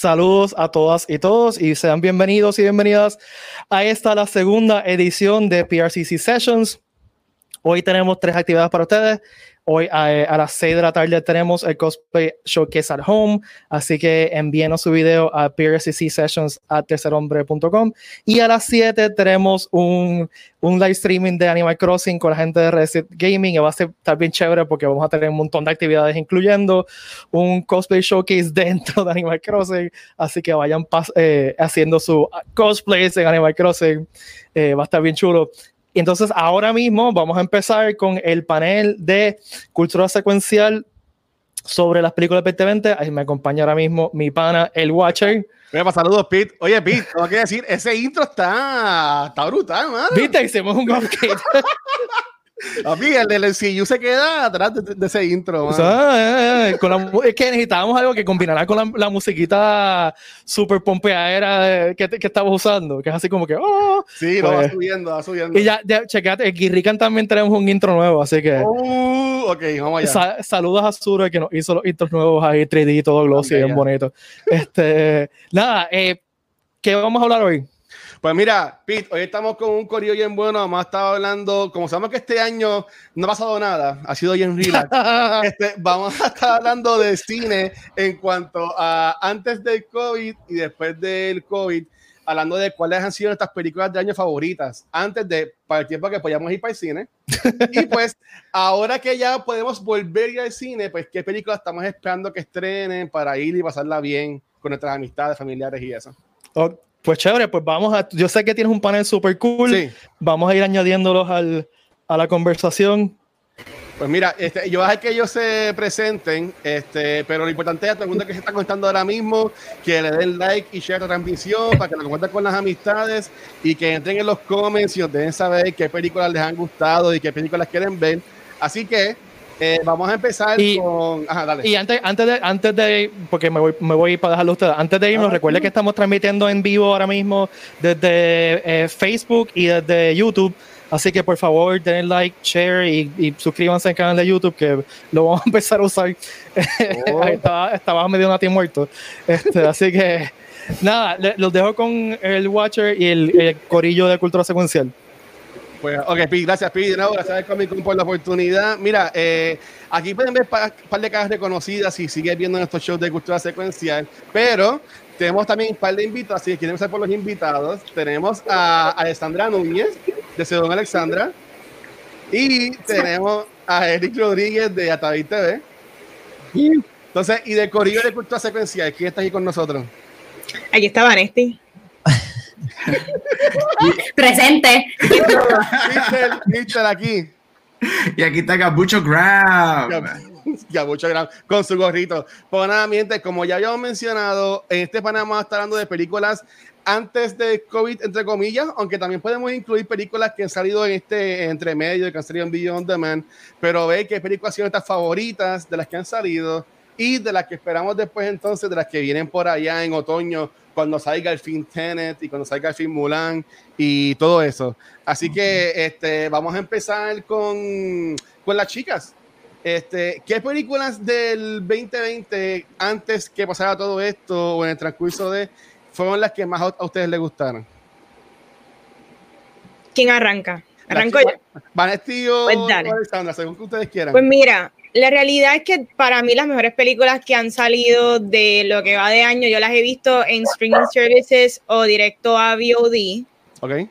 Saludos a todas y todos y sean bienvenidos y bienvenidas a esta la segunda edición de PRCC Sessions. Hoy tenemos tres actividades para ustedes. Hoy a, las 6 de la tarde tenemos el Cosplay Showcase at Home, así que envíenos su video a sessions at tercerhombre.com y a las 7 tenemos un, un, live streaming de Animal Crossing con la gente de Reset Gaming y va a ser, estar chévere porque vamos a tener un montón de actividades incluyendo un Cosplay Showcase dentro de Animal Crossing, así que vayan eh, haciendo su cosplays en Animal Crossing, eh, va a estar bien chulo. Y entonces ahora mismo vamos a empezar con el panel de cultura secuencial sobre las películas 2020. Ahí me acompaña ahora mismo mi pana, el Watcher. Mira, saludos, Pete. Oye, Pete, tengo que decir, ese intro está, está brutal, man. Viste, hicimos un upgrade. A mí el del MCU se queda atrás de, ese intro. O sea, eh, eh, es que necesitábamos algo que combinara con la, la musiquita super pompeadera que, que estamos usando, que es así como que. Oh, sí, lo va pues, subiendo, va subiendo. Y ya, ya chequete, en Guirrican también tenemos un intro nuevo, así que. Uh, ok, vamos allá. saludos a Suro que nos hizo los intros nuevos ahí, 3D, todo glossy, bien bonito. Este, nada, eh, ¿qué vamos a hablar hoy? Pues mira, Pete, hoy estamos con un corillo bien bueno. Además, estaba hablando, como sabemos que este año no ha pasado nada, ha sido bien relax. este, vamos a estar hablando de cine en cuanto a antes del COVID y después del COVID, hablando de cuáles han sido nuestras películas de año favoritas, antes de, para el tiempo que podíamos ir para el cine. y pues, ahora que ya podemos volver al cine, pues, ¿qué películas estamos esperando que estrenen para ir y pasarla bien con nuestras amistades, familiares y eso? Pues chévere, pues vamos a. Yo sé que tienes un panel súper cool. Vamos a ir añadiéndolos al, a la conversación. Pues mira, este, yo voy a dejar que ellos se presenten, este, pero lo importante es a todo el mundo que se está conectando ahora mismo, que le den like y share la transmisión para que lo compartan con las amistades y que entren en los comments y nos dejen saber qué películas les han gustado y qué películas quieren ver. Así que eh, vamos a empezar con. Ajá, dale. Y antes, antes, de, antes de. Porque me voy, me voy para dejarlo a ustedes. Antes de irnos, recuerde que estamos transmitiendo en vivo ahora mismo desde eh, Facebook y desde YouTube. Así que por favor, den like, share y, suscríbanse al canal de YouTube que lo vamos a empezar a usar. Oh. estaba, estaba, medio nati muerto. Este, así que nada, los dejo con el Watcher y el, el corillo de cultura secuencial. Pues, ok, gracias, Pi, de nuevo, gracias Comic por la oportunidad. Mira, eh, aquí pueden ver un par, de caras reconocidas si sigues viendo nuestros shows de cultura secuencial, pero tenemos también un par de invitados, así que queremos empezar por los invitados. Tenemos a Alexandra Núñez, de Sedón Alexandra, y tenemos a Eric Rodríguez, de Ataví TV. Entonces, y de Corillo de Cultura Secuencial, ¿quién está aquí con nosotros? Aquí está Vanesti. Presente. Mister, aquí. Y aquí está Gabucho Grab. Gabucho Grab con su gorrito. Pues nada, miente, como ya habíamos mencionado, en este panel vamos a estar hablando de películas antes de COVID, entre comillas, aunque también podemos incluir películas que han salido en este entre medio, que han salido en Video On Demand, pero ve qué películas sido estas favoritas de las que han salido y de las que esperamos después entonces, de las que vienen por allá en otoño cuando salga el fin Tenet y cuando salga el fin Mulan y todo eso. Así que este, vamos a empezar con, con las chicas. Este, ¿Qué películas del 2020, antes que pasara todo esto o en el transcurso de, fueron las que más a, ustedes les gustaron? ¿Quién arranca? Arranco yo. Vanesti o pues Alexandra, según que ustedes quieran. Pues mira, la realidad es que para mí las mejores películas que han salido de lo que va de año, yo las he visto en streaming services o directo a VOD. Ok.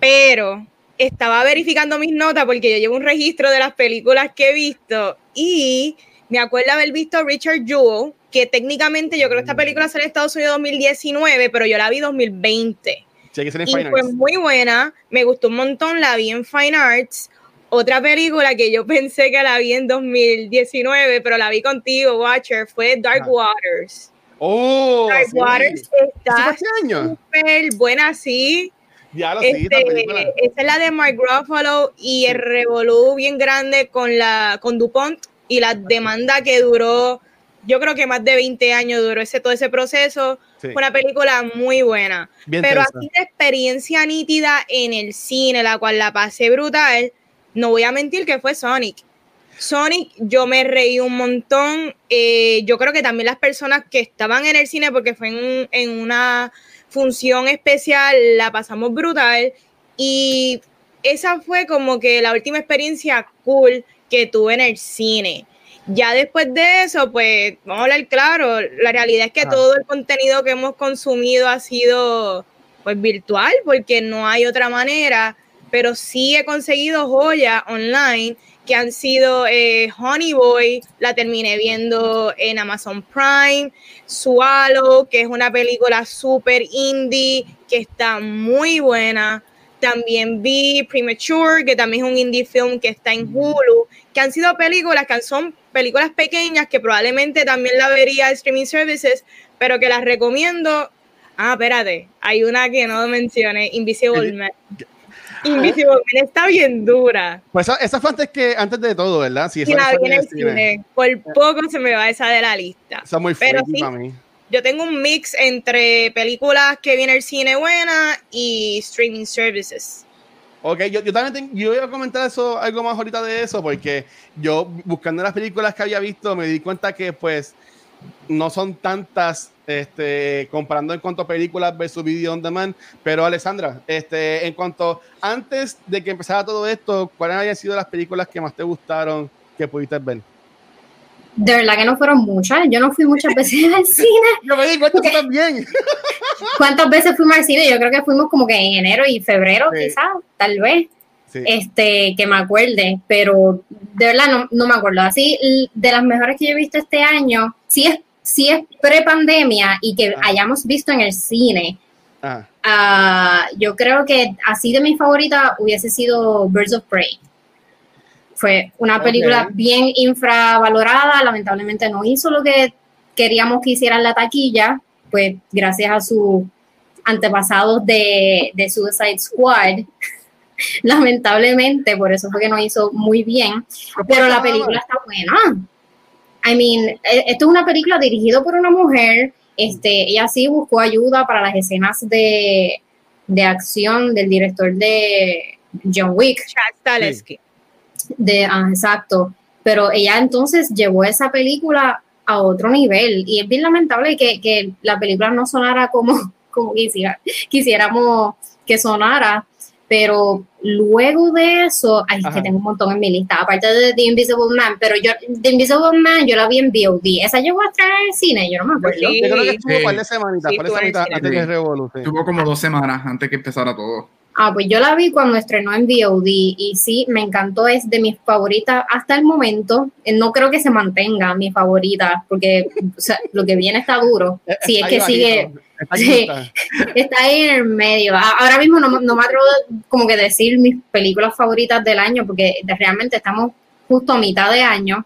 Pero estaba verificando mis notas porque yo llevo un registro de las películas que he visto y me acuerdo haber visto Richard Jewell, que técnicamente yo creo que esta película salió en Estados Unidos 2019, pero yo la vi 2020. Sí, y fue muy buena, me gustó un montón, la vi en Fine Arts otra película que yo pensé que la vi en 2019, pero la vi contigo, Watcher, fue Dark Waters. Oh, Dark Waters está súper buena, sí. Ya lo este, Esa es la de Mark Ruffalo y el revolú bien grande con, la, con DuPont y la demanda que duró, yo creo que más de 20 años duró ese, todo ese proceso. Fue una película muy buena. pero así de experiencia nítida en el cine, la cual la pasé brutal no voy a mentir que fue Sonic. Sonic, yo me reí un montón. Eh, yo creo que también las personas que estaban en el cine, porque fue en, en una función especial, la pasamos brutal. Y esa fue como que la última experiencia cool que tuve en el cine. Ya después de eso, pues vamos a hablar claro, la realidad es que ah. todo el contenido que hemos consumido ha sido pues virtual, porque no hay otra manera, pero sí he conseguido joyas online que han sido eh, Honey Boy, la terminé viendo en Amazon Prime, Swallow, que es una película súper indie, que está muy buena. También vi Premature, que también es un indie film que está en Hulu, que han sido películas que son películas pequeñas que probablemente también la vería streaming services, pero que las recomiendo. Ah, espérate, hay una que no mencioné, Invisible Man. Invisible Man está bien dura. Pues esa, fue antes, que, antes de todo, ¿verdad? Sí, la vi en el cine. Por poco se me va esa de la lista. Está muy fuerte para mí yo tengo un mix entre películas que viene el cine buena y streaming services. Ok, yo, yo también yo voy a comentar eso, algo más ahorita de eso, porque yo buscando las películas que había visto me di cuenta que pues no son tantas este, comparando en cuanto a películas versus video on demand. Pero Alessandra, este, en cuanto antes de que empezara todo esto, ¿cuáles habían sido las películas que más te gustaron que pudiste ver? de verdad que no fueron muchas. Yo no fui muchas veces al cine. Yo me di cuenta que también. ¿Cuántas veces fuimos al cine? Yo creo que fuimos como que en enero y febrero, quizás, tal vez. Este, que me acuerde, pero de verdad no, no, me acuerdo. Así, de las mejores que yo he visto este año, sí es, sí es pre-pandemia y que ah. hayamos visto en el cine. Ah. Ah, yo creo que así de mi favorita hubiese sido Birds of Prey. Fue una película bien infravalorada, lamentablemente no hizo lo que queríamos que hiciera en la taquilla, pues gracias a sus antepasados de, de Suicide Squad, lamentablemente, por eso fue que no hizo muy bien, pero la película está buena. I mean, e, esto es una película dirigida por una mujer, este, ella sí buscó ayuda para las escenas de, de acción del director de John Wick. Chad de, ah, exacto. Pero ella entonces llevó esa película a otro nivel y es bien lamentable que, que la película no sonara como, como quisiera, quisiéramos que sonara, pero luego de eso, ay, es que tengo un montón en mi lista, aparte de The Invisible Man, pero yo, The Invisible Man, yo la vi en VOD, esa llegó a estar en el cine, yo no me acuerdo. yo creo que estuvo un par de semanitas, antes de Revolución. Estuvo como dos semanas antes que empezara todo. Ah, pues yo la vi cuando estrenó en VOD y sí, me encantó, es de mis favoritas hasta el momento. Eh, no creo que se mantenga mi favorita, porque lo que viene está duro. Si es que sigue, está, ahí en el medio. Ahora mismo no, no me atrevo como que decir mis películas favoritas del año, porque realmente estamos justo a mitad de año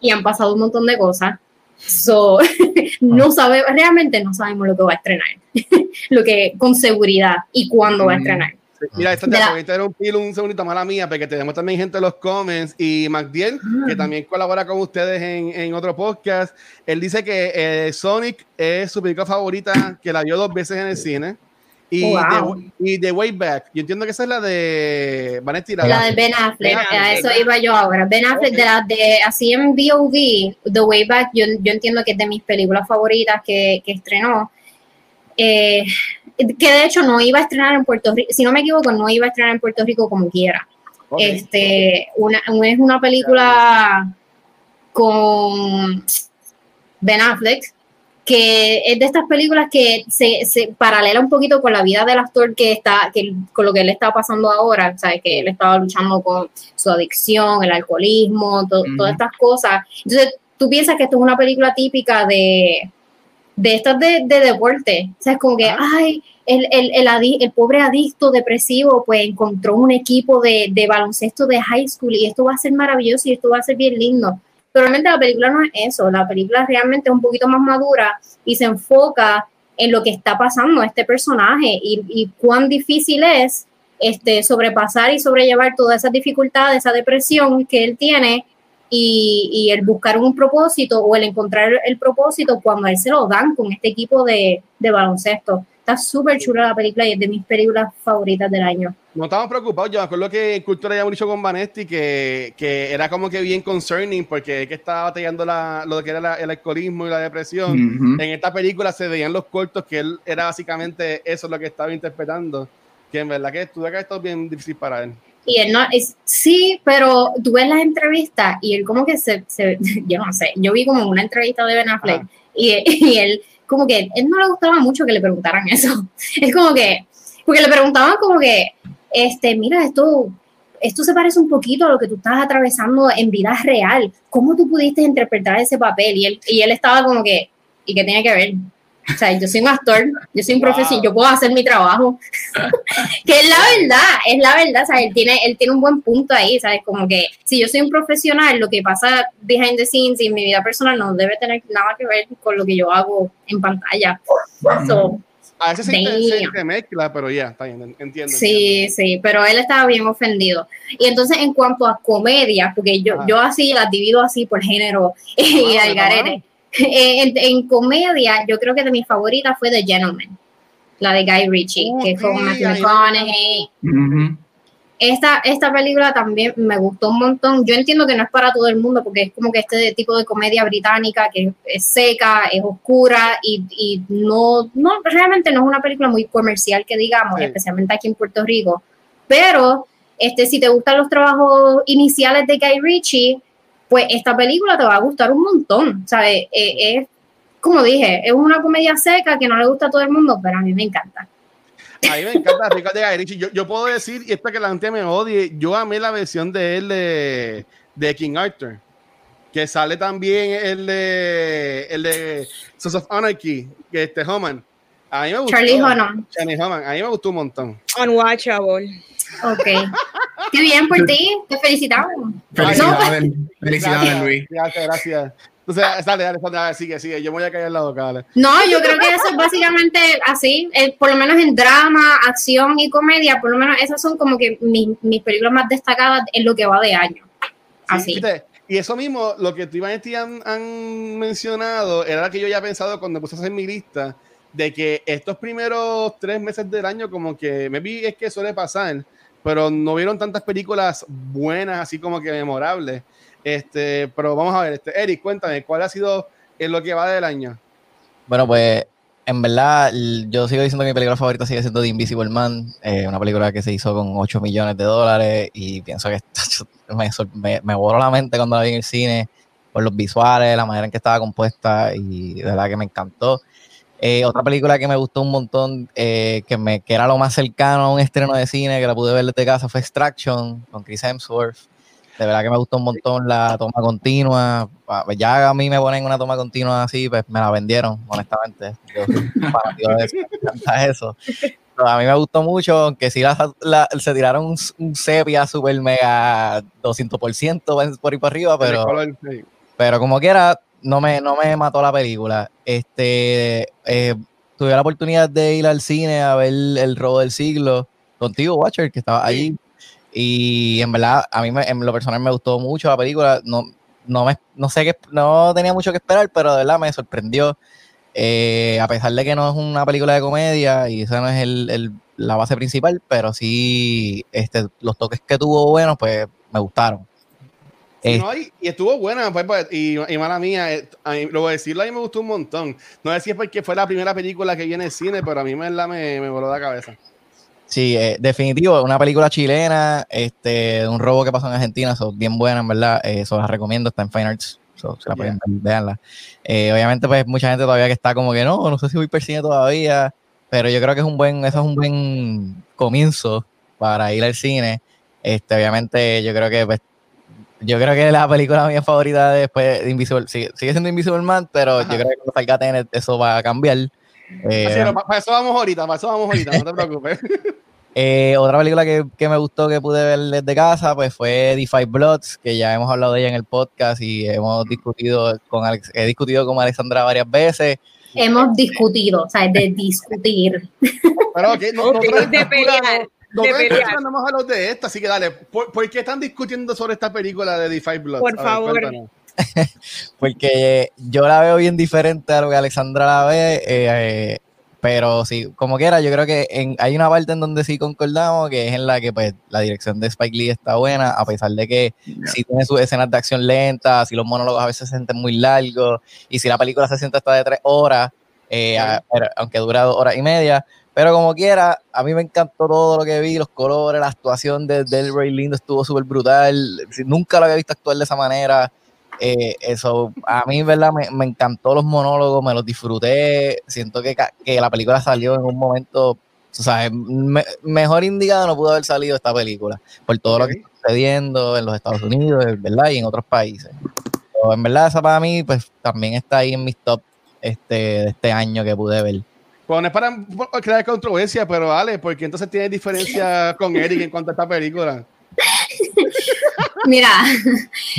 y han pasado un montón de cosas. So, no ah. sabe, realmente no sabemos lo que va a estrenar, lo que con seguridad y cuándo va a mm. estrenar. mira, esta te voy a tener un segundito mala mía, porque tenemos también gente en los comments y MacDiel, que ah. también colabora con ustedes en, en otro podcast. Él dice que eh, Sonic es su película favorita, que la vio dos veces en el cine. Y, de, y de Way Back, yo entiendo que esa es la de Vanessa La de Ben Affleck, a eso iba yo ahora. Ben Affleck, de la de así en VOD, The Way Back, yo, yo entiendo que es de mis películas favoritas que, que estrenó. Eh, que de hecho no iba a estrenar en Puerto Rico, si no me equivoco, no iba a estrenar en Puerto Rico como quiera. Este, una, es una película con Ben Affleck, que es de estas películas que se, se, paralela un poquito con la vida del actor que está, que, con lo que él está pasando ahora, ¿sabes? que él estaba luchando con su adicción, el alcoholismo, todas estas cosas. Entonces, tú piensas que esto es una película típica de, de estas de, de deporte, o sea, es como que, ay, el, el, el, el, pobre adicto depresivo, pues encontró un equipo de, de baloncesto de high school y esto va a ser maravilloso y esto va a ser bien lindo realmente la película no es eso, la película realmente es un poquito más madura y se enfoca en lo que está pasando este personaje y, cuán difícil es este, sobrepasar y sobrellevar todas esas dificultades, esa depresión que él tiene y, el buscar un propósito o el encontrar el propósito cuando a él se lo dan con este equipo de, baloncesto. Está súper chula la película y es de mis películas favoritas del año. No estamos preocupados, yo me acuerdo que Cultura ya dicho con Vanetti que, que era como que bien concerning porque es que estaba batallando la, lo que era el alcoholismo y la depresión. En esta película se veían los cortos que él era básicamente eso lo que estaba interpretando, que en verdad que estuvo acá esto bien difícil para él. Y él no, es, sí, pero tú ves las entrevistas y él como que se, se yo no sé, yo vi como una entrevista de Ben Affleck y, y, él como que él no le gustaba mucho que le preguntaran eso. Es como que, porque le preguntaban como que, este, mira, esto, esto se parece un poquito a lo que tú estás atravesando en vida real. ¿Cómo tú pudiste interpretar ese papel? Y él, y él estaba como que, ¿y qué tiene que ver? O sea, yo soy un actor, yo soy un profesor, yo puedo hacer mi trabajo. que es la verdad, es la verdad, o sea, él tiene, él tiene un buen punto ahí, ¿sabes? Como que si yo soy un profesional, lo que pasa behind the scenes y en mi vida personal no debe tener nada que ver con lo que yo hago en pantalla. a veces se, mezcla, pero ya, está bien, entiendo. Sí, sí, pero él estaba bien ofendido. Y entonces, en cuanto a comedia, porque yo, yo así las divido así por género y al garete. en, comedia, yo creo que de mis favoritas fue The Gentleman, la de Guy Ritchie, que fue con Matthew McConaughey. Esta, esta película también me gustó un montón. Yo entiendo que no es para todo el mundo porque es como que este tipo de comedia británica que es seca, es oscura y, y no, no, realmente no es una película muy comercial que digamos, especialmente aquí en Puerto Rico. Pero este, si te gustan los trabajos iniciales de Guy Ritchie, pues esta película te va a gustar un montón, ¿sabes? Eh, es, como dije, es una comedia seca que no le gusta a todo el mundo, pero a mí me encanta. A mí me encanta Ricardo de Yo, yo puedo decir, y esta que la gente me odie, yo amé la versión de él de, King Arthur. Que sale también el de, el de Sons of Anarchy, que este Homan. A mí me gustó. Charlie Homan. Charlie Homan. A mí me gustó un montón. Unwatchable. Ok. Qué bien por ti, te felicitamos. Felicidades, felicidades Luis. Gracias, gracias. Entonces, dale, dale, dale, sigue, sigue. Yo me voy a caer al lado, dale. No, yo creo que eso es básicamente así. Eh, por lo menos en drama, acción y comedia, por lo menos esas son como que mis, mis películas más destacadas en lo que va de año. Así. y eso mismo, lo que tú y Vanetti han, han mencionado, era lo que yo ya he pensado cuando puse a hacer mi lista, de que estos primeros tres meses del año, como que me vi es que suele pasar pero no vieron tantas películas buenas, así como que memorables. Este, pero vamos a ver, este, Eric, cuéntame, ¿cuál ha sido en lo que va del año? Bueno, pues en verdad, yo sigo diciendo que mi película favorita sigue siendo The Invisible Man, eh, una película que se hizo con 8 millones de dólares y pienso que me, me, me voló la mente cuando la vi en el cine por los visuales, la manera en que estaba compuesta y de verdad que me encantó. Eh, otra película que me gustó un montón, eh, que, me, que era lo más cercano a un estreno de cine que la pude ver desde casa, fue Extraction con Chris Hemsworth. De verdad que me gustó un montón la toma continua. Ah, pues ya a mí me ponen una toma continua así, pues me la vendieron, honestamente. Yo eso, a mí me gustó mucho, aunque sí se tiraron un, sepia super mega 200% por ahí para arriba, pero, pero como quiera, no me, no me mató la película. Este, eh, tuve la oportunidad de ir al cine a ver El robo del siglo contigo, Watcher, que estaba ahí. Y en verdad, a mí en lo personal me gustó mucho la película. No, no, me, no sé qué, no tenía mucho que esperar, pero de verdad me sorprendió. Eh, a pesar de que no es una película de comedia y esa no es el, la base principal, pero sí este, los toques que tuvo buenos, pues me gustaron. Eh, y, estuvo buena, pues, pues y, y, mala mía, eh, lo voy a decirlo, a mí me gustó un montón. No sé si es porque fue la primera película que viene en cine, pero a mí me, me, me voló la cabeza. Sí, eh, definitivo, una película chilena, este, un robo que pasó en Argentina, son bien buena, en verdad, eso la recomiendo, está en Fine Arts, se la pueden ver, obviamente, pues mucha gente todavía que está como que no, no sé si voy per cine todavía, pero yo creo que es un buen, eso es un buen comienzo para ir al cine. Este, obviamente, yo creo que pues, yo creo que la película mía favorita después de Invisible sigue, siendo Invisible Man, pero yo creo que cuando salga Tenet eso va a cambiar. Eh, para eso vamos ahorita, para eso vamos ahorita, no te preocupes. Eh, otra película que, que, me gustó que pude ver desde casa pues fue Five Bloods, que ya hemos hablado de ella en el podcast y hemos discutido con Alex, he discutido con Alexandra varias veces. Hemos discutido, o sea, de discutir. Pero okay, no, de pelear. No mandamos a los de esta, así que dale. ¿Por, qué están discutiendo sobre esta película de The Five Bloods? Por favor. Porque yo la veo bien diferente a lo que Alexandra la ve. Eh, Pero sí, como quiera, yo creo que en, hay una parte en donde sí concordamos, que es en la que pues la dirección de Spike Lee está buena, a pesar de que sí tiene sus escenas de acción lentas, si los monólogos a veces se sienten muy largos, y si la película se siente hasta de tres horas, eh, aunque dura dos horas y media, pero como quiera, a mí me encantó todo lo que vi, los colores, la actuación de Del Rey Lindo estuvo súper brutal. Nunca lo había visto actuar de esa manera. Eh, eso, a mí, ¿verdad? Me, me, encantó los monólogos, me los disfruté. Siento que, que la película salió en un momento, o sea, mejor indicado no pudo haber salido esta película, por todo lo que está sucediendo en los Estados Unidos, ¿verdad? Y en otros países. Pero en verdad, esa para mí, pues también está ahí en mis top este, de este año que pude ver. Bueno, es para crear controversia, pero vale, porque entonces tiene diferencia con Eric en cuanto a esta película. Mira,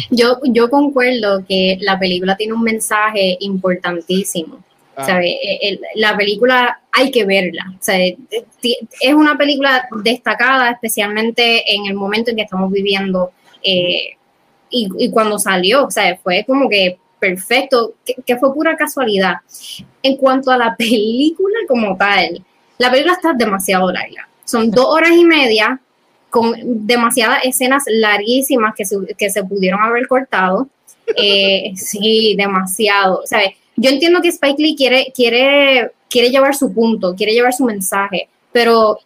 yo, yo concuerdo que la película tiene un mensaje importantísimo. Ah. E, la película hay que verla. es una película destacada, especialmente en el momento en que estamos viviendo eh, y, y, cuando salió. O sea, fue como que perfecto, que, fue pura casualidad. En cuanto a la película como tal, la película está demasiado larga. Son dos horas y media con demasiadas escenas larguísimas que se, que se pudieron haber cortado. Eh, sí, demasiado. O sea, yo entiendo que Spike Lee quiere, quiere, quiere llevar su punto, quiere llevar su mensaje, pero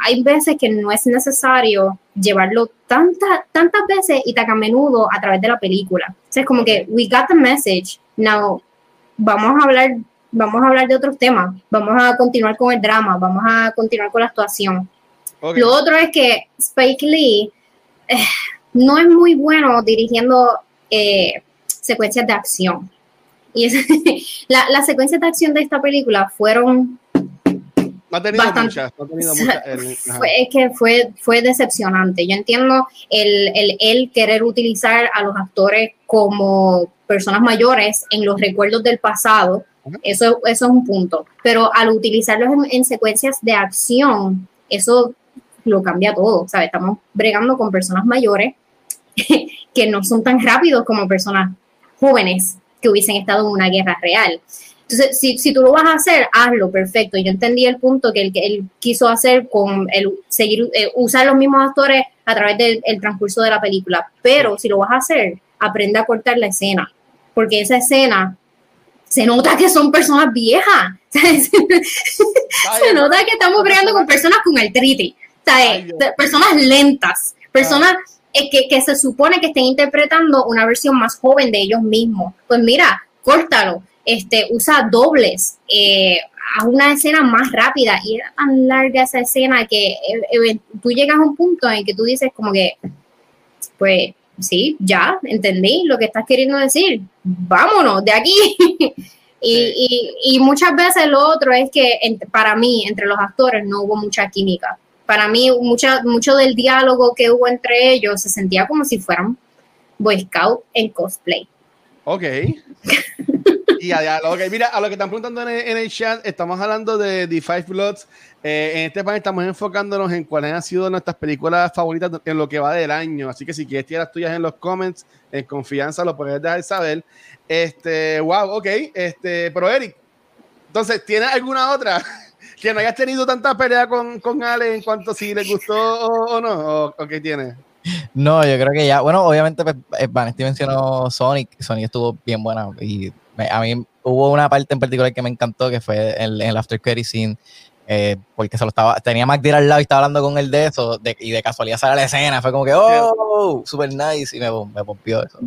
hay veces que no es necesario llevarlo tantas tantas veces y tan a menudo a través de la película. O sea, es como que we got the message, now vamos a hablar vamos a hablar de otros temas, vamos a continuar con el drama, vamos a continuar con la actuación. Lo otro es que Spike Lee eh, no es muy bueno dirigiendo eh, secuencias de acción. Y es, la, las secuencias de acción de esta película fueron ha tenido muchas, es que fue, fue decepcionante. Yo entiendo el, el, el, querer utilizar a los actores como personas mayores en los recuerdos del pasado. Eso, eso es un punto. Pero al utilizarlos en, secuencias de acción, eso lo cambia todo. ¿sabes? Estamos bregando con personas mayores que no son tan rápidos como personas jóvenes que hubiesen estado en una guerra real. Entonces, si, si, tú lo vas a hacer, hazlo, perfecto. Yo entendí el punto que él, que él quiso hacer con el seguir, eh, usar los mismos actores a través del transcurso de la película. Pero si lo vas a hacer, aprende a cortar la escena, porque esa escena se nota que son personas viejas. se nota que estamos bregando con personas con artritis, personas lentas, personas eh, que, que se supone que estén interpretando una versión más joven de ellos mismos. Pues mira, córtalo este, usa dobles, eh, a una escena más rápida y era tan larga esa escena que eh, eh, tú llegas a un punto en que tú dices como que, pues sí, ya, entendí lo que estás queriendo decir, vámonos de aquí. y, y, muchas veces lo otro es que para mí, entre los actores, no hubo mucha química. Para mí, mucha, mucho del diálogo que hubo entre ellos se sentía como si fueran Boy Scout en cosplay. Ok. y a, lo que, mira, a lo que están preguntando en el, chat, estamos hablando de The Five Bloods. Eh, en este panel estamos enfocándonos en cuáles han sido nuestras películas favoritas en lo que va del año. Así que si quieres tirar las tuyas en los comments, en confianza, lo puedes dejar saber. Este, wow, ok. Este, pero Eric, entonces, ¿tienes alguna otra que no hayas tenido tanta pelea con, con Ale en cuanto si le gustó o, no? ¿O, qué tienes? No, yo creo que ya, bueno, obviamente pues, eh, Vanesti mencionó Sonic, Sonic estuvo bien buena y a mí hubo una parte en particular que me encantó que fue en, el After Credit Scene eh, porque se lo estaba, tenía McDeal al lado y estaba hablando con él de eso, y de casualidad sale la escena, fue como que, oh, super nice, y me, me pompió eso.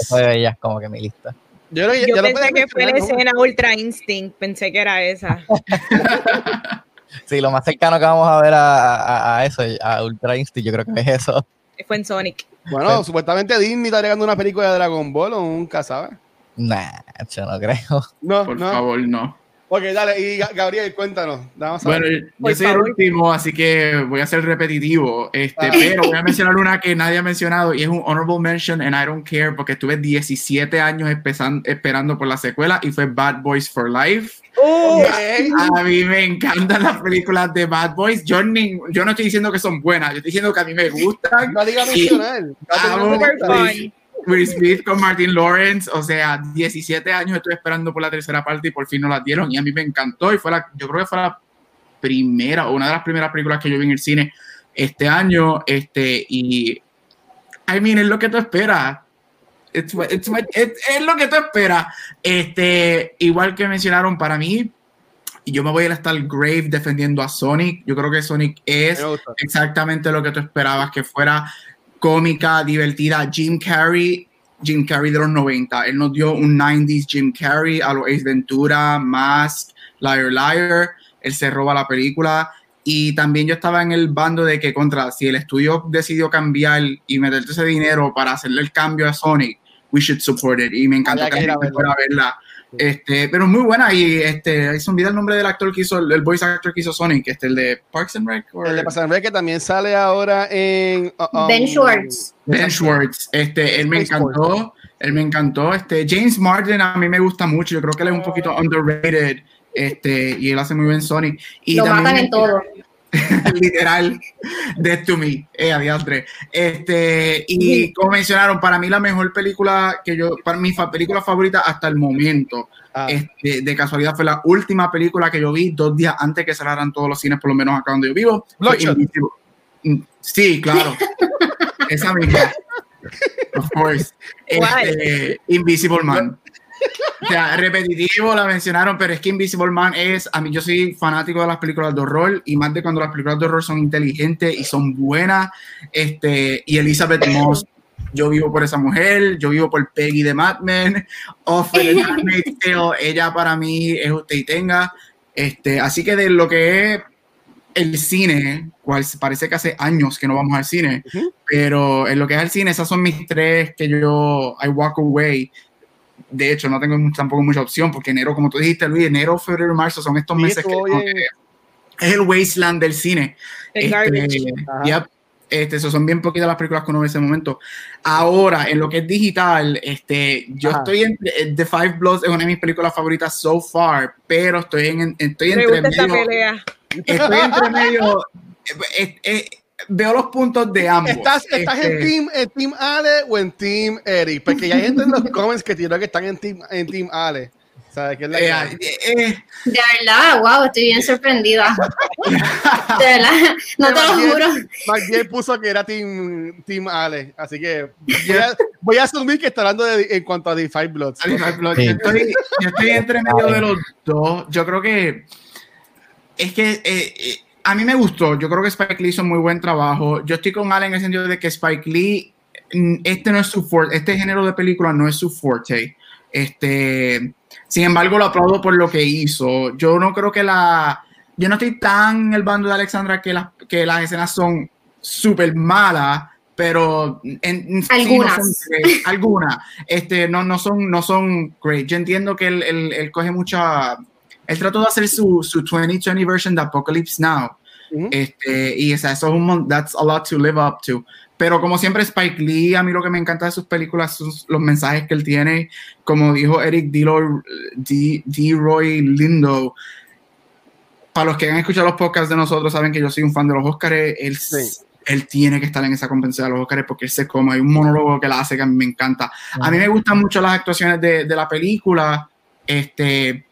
Eso de ellas, como que mi lista. Yo, pensé que fue la escena Ultra Instinct, pensé que era esa. sí, lo más cercano que vamos a ver a, a, eso, a Ultra Instinct, yo creo que es eso. Fue en Sonic. Bueno, supuestamente Disney está llegando una película de Dragon Ball o nunca sabes. Nah, yo no creo. No, por favor, no. Ok, dale, y Gabriel, cuéntanos. bueno, yo soy el último, así que voy a ser repetitivo, este, ah. pero voy a mencionar una que nadie ha mencionado y es un honorable mention and I don't care porque estuve 17 años esperando por la secuela y fue Bad Boys for Life. A mí me encantan las películas de Bad Boys. Yo, yo no estoy diciendo que son buenas, yo estoy diciendo que a mí me gustan. No diga mencionar. Will Smith con Martin Lawrence, o sea, 17 años estoy esperando por la tercera parte y por fin no la dieron y a mí me encantó y fue la, yo creo que fue la primera o una de las primeras películas que yo vi en el cine este año, este, y I mean, es lo que tú esperas. es lo que tú esperas. Este, igual que mencionaron para mí, y yo me voy a estar grave defendiendo a Sonic. Yo creo que Sonic es exactamente lo que tú esperabas que fuera cómica, divertida. Jim Carrey, Jim Carrey de los 90. Él nos dio un 90s Jim Carrey a los Ace Ventura, Mask, Liar Liar. Él se roba la película. Y también yo estaba en el bando de que contra, si el estudio decidió cambiar y meterte ese dinero para hacerle el cambio a Sonic, we should support it. Y me encantó que, que fuera a verla. Este, pero muy buena y este, se olvida el nombre del actor que hizo, el voice actor que hizo Sonic, este, el de Parks and Rec. El de Parks and Rec que también sale ahora en... Uh, um, ben Schwartz. Ben Schwartz, este, él me encantó, él me encantó, este, James Martin a mí me gusta mucho, yo creo que él es un poquito underrated, este, y él hace muy bien Sonic. Y Lo matan en todo. literal, Death to Me, eh, adiantre. Este, y como mencionaron, para mí la mejor película que yo, para mi película favorita hasta el momento, ah. este, de casualidad fue la última película que yo vi dos días antes que cerraran todos los cines, por lo menos acá donde yo vivo. Mm, sí, claro. Esa misma. Of course. Este, Invisible Man. O sea, repetitivo, la mencionaron, pero es que Invisible Man es, a mí yo soy fanático de las películas de horror y más de cuando las películas de horror son inteligentes y son buenas. Este, y Elizabeth Moss, yo vivo por esa mujer, yo vivo por Peggy de Mad Men, ella para mí es usted y tenga. Este, así que de lo que es el cine, cual parece que hace años que no vamos al cine, pero en lo que es el cine, esas son mis tres que yo, I walk away de hecho, no tengo tampoco mucha opción porque enero, como tú dijiste, Luis, enero, febrero marzo son estos meses que, es el wasteland del cine. Este, este, eso son bien poquitas las películas que uno ve en ese momento. Ahora, en lo que es digital, este, yo estoy en eh, The Five Bloods, es una de mis películas favoritas so far, pero estoy en, estoy entre medio. Estoy entre medio. Eh, eh, veo los puntos de ambos. ¿Estás, estás en, este, team, en Team Ale o en Team Eric? Porque ya hay gente en los comments que tiene que están en Team, en team Ale. ¿Sabes qué es la eh, eh, de verdad, wow, estoy bien sorprendida. de verdad, no te lo juro. Margiel puso que era Team, team Ale, así que voy a, asumir que está hablando de, en cuanto a Five Bloods. Yo, estoy, yo, estoy, entre medio de los dos. Yo creo que es que eh, eh a mí me gustó. Yo creo que Spike Lee hizo muy buen trabajo. Yo estoy con Alan en el sentido de que Spike Lee, mm, este no es su forte, este género de película no es su forte. Este, sin embargo, lo aplaudo por lo que hizo. Yo no creo que la, yo no estoy tan en el bando de Alexandra que las, que las escenas son súper malas, pero en, algunas, algunas, este, no, no son, no son great. Yo entiendo que él, él coge mucha él trató de hacer su, su 2020 version de Apocalypse Now. este, y esa, eso es un that's a lot to live up to. Pero como siempre, Spike Lee, a mí lo que me encanta de sus películas son los mensajes que él tiene. Como dijo Eric D. Roy Lindo, para los que han escuchado los podcasts de nosotros, saben que yo soy un fan de los Oscars. Él, él tiene que estar en esa compensación de los Oscars porque él se come. Hay un monólogo que la hace que a mí me encanta. A mí me gustan mucho las actuaciones de, de la película. Este,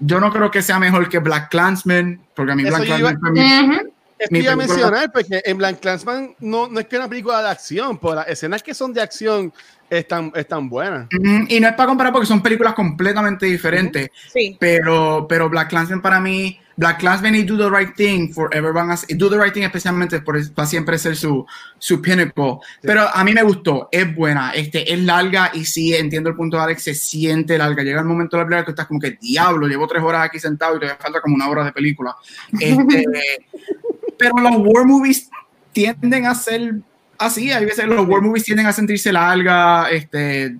yo no creo que sea mejor que Black Clansman, porque a mí Black Clansman iba a mencionar, porque en Black Clansman no, no es que una película de acción, pero las escenas que son de acción están, están buenas. Y no es para comparar porque son películas completamente diferentes. Sí. Pero, pero Black Clansman para mí Black Clansman y Do the Right Thing forever van a Do the Right Thing especialmente por, va siempre ser su, su pinnacle. Pero a mí me gustó, es buena, este, es larga y sí, entiendo el punto de Alex, se siente larga. Llega el momento de la película que estás como que, diablo, llevo tres horas aquí sentado y te falta como una hora de película. Este, pero los war movies tienden a ser así, hay veces los war movies tienden a sentirse larga, este,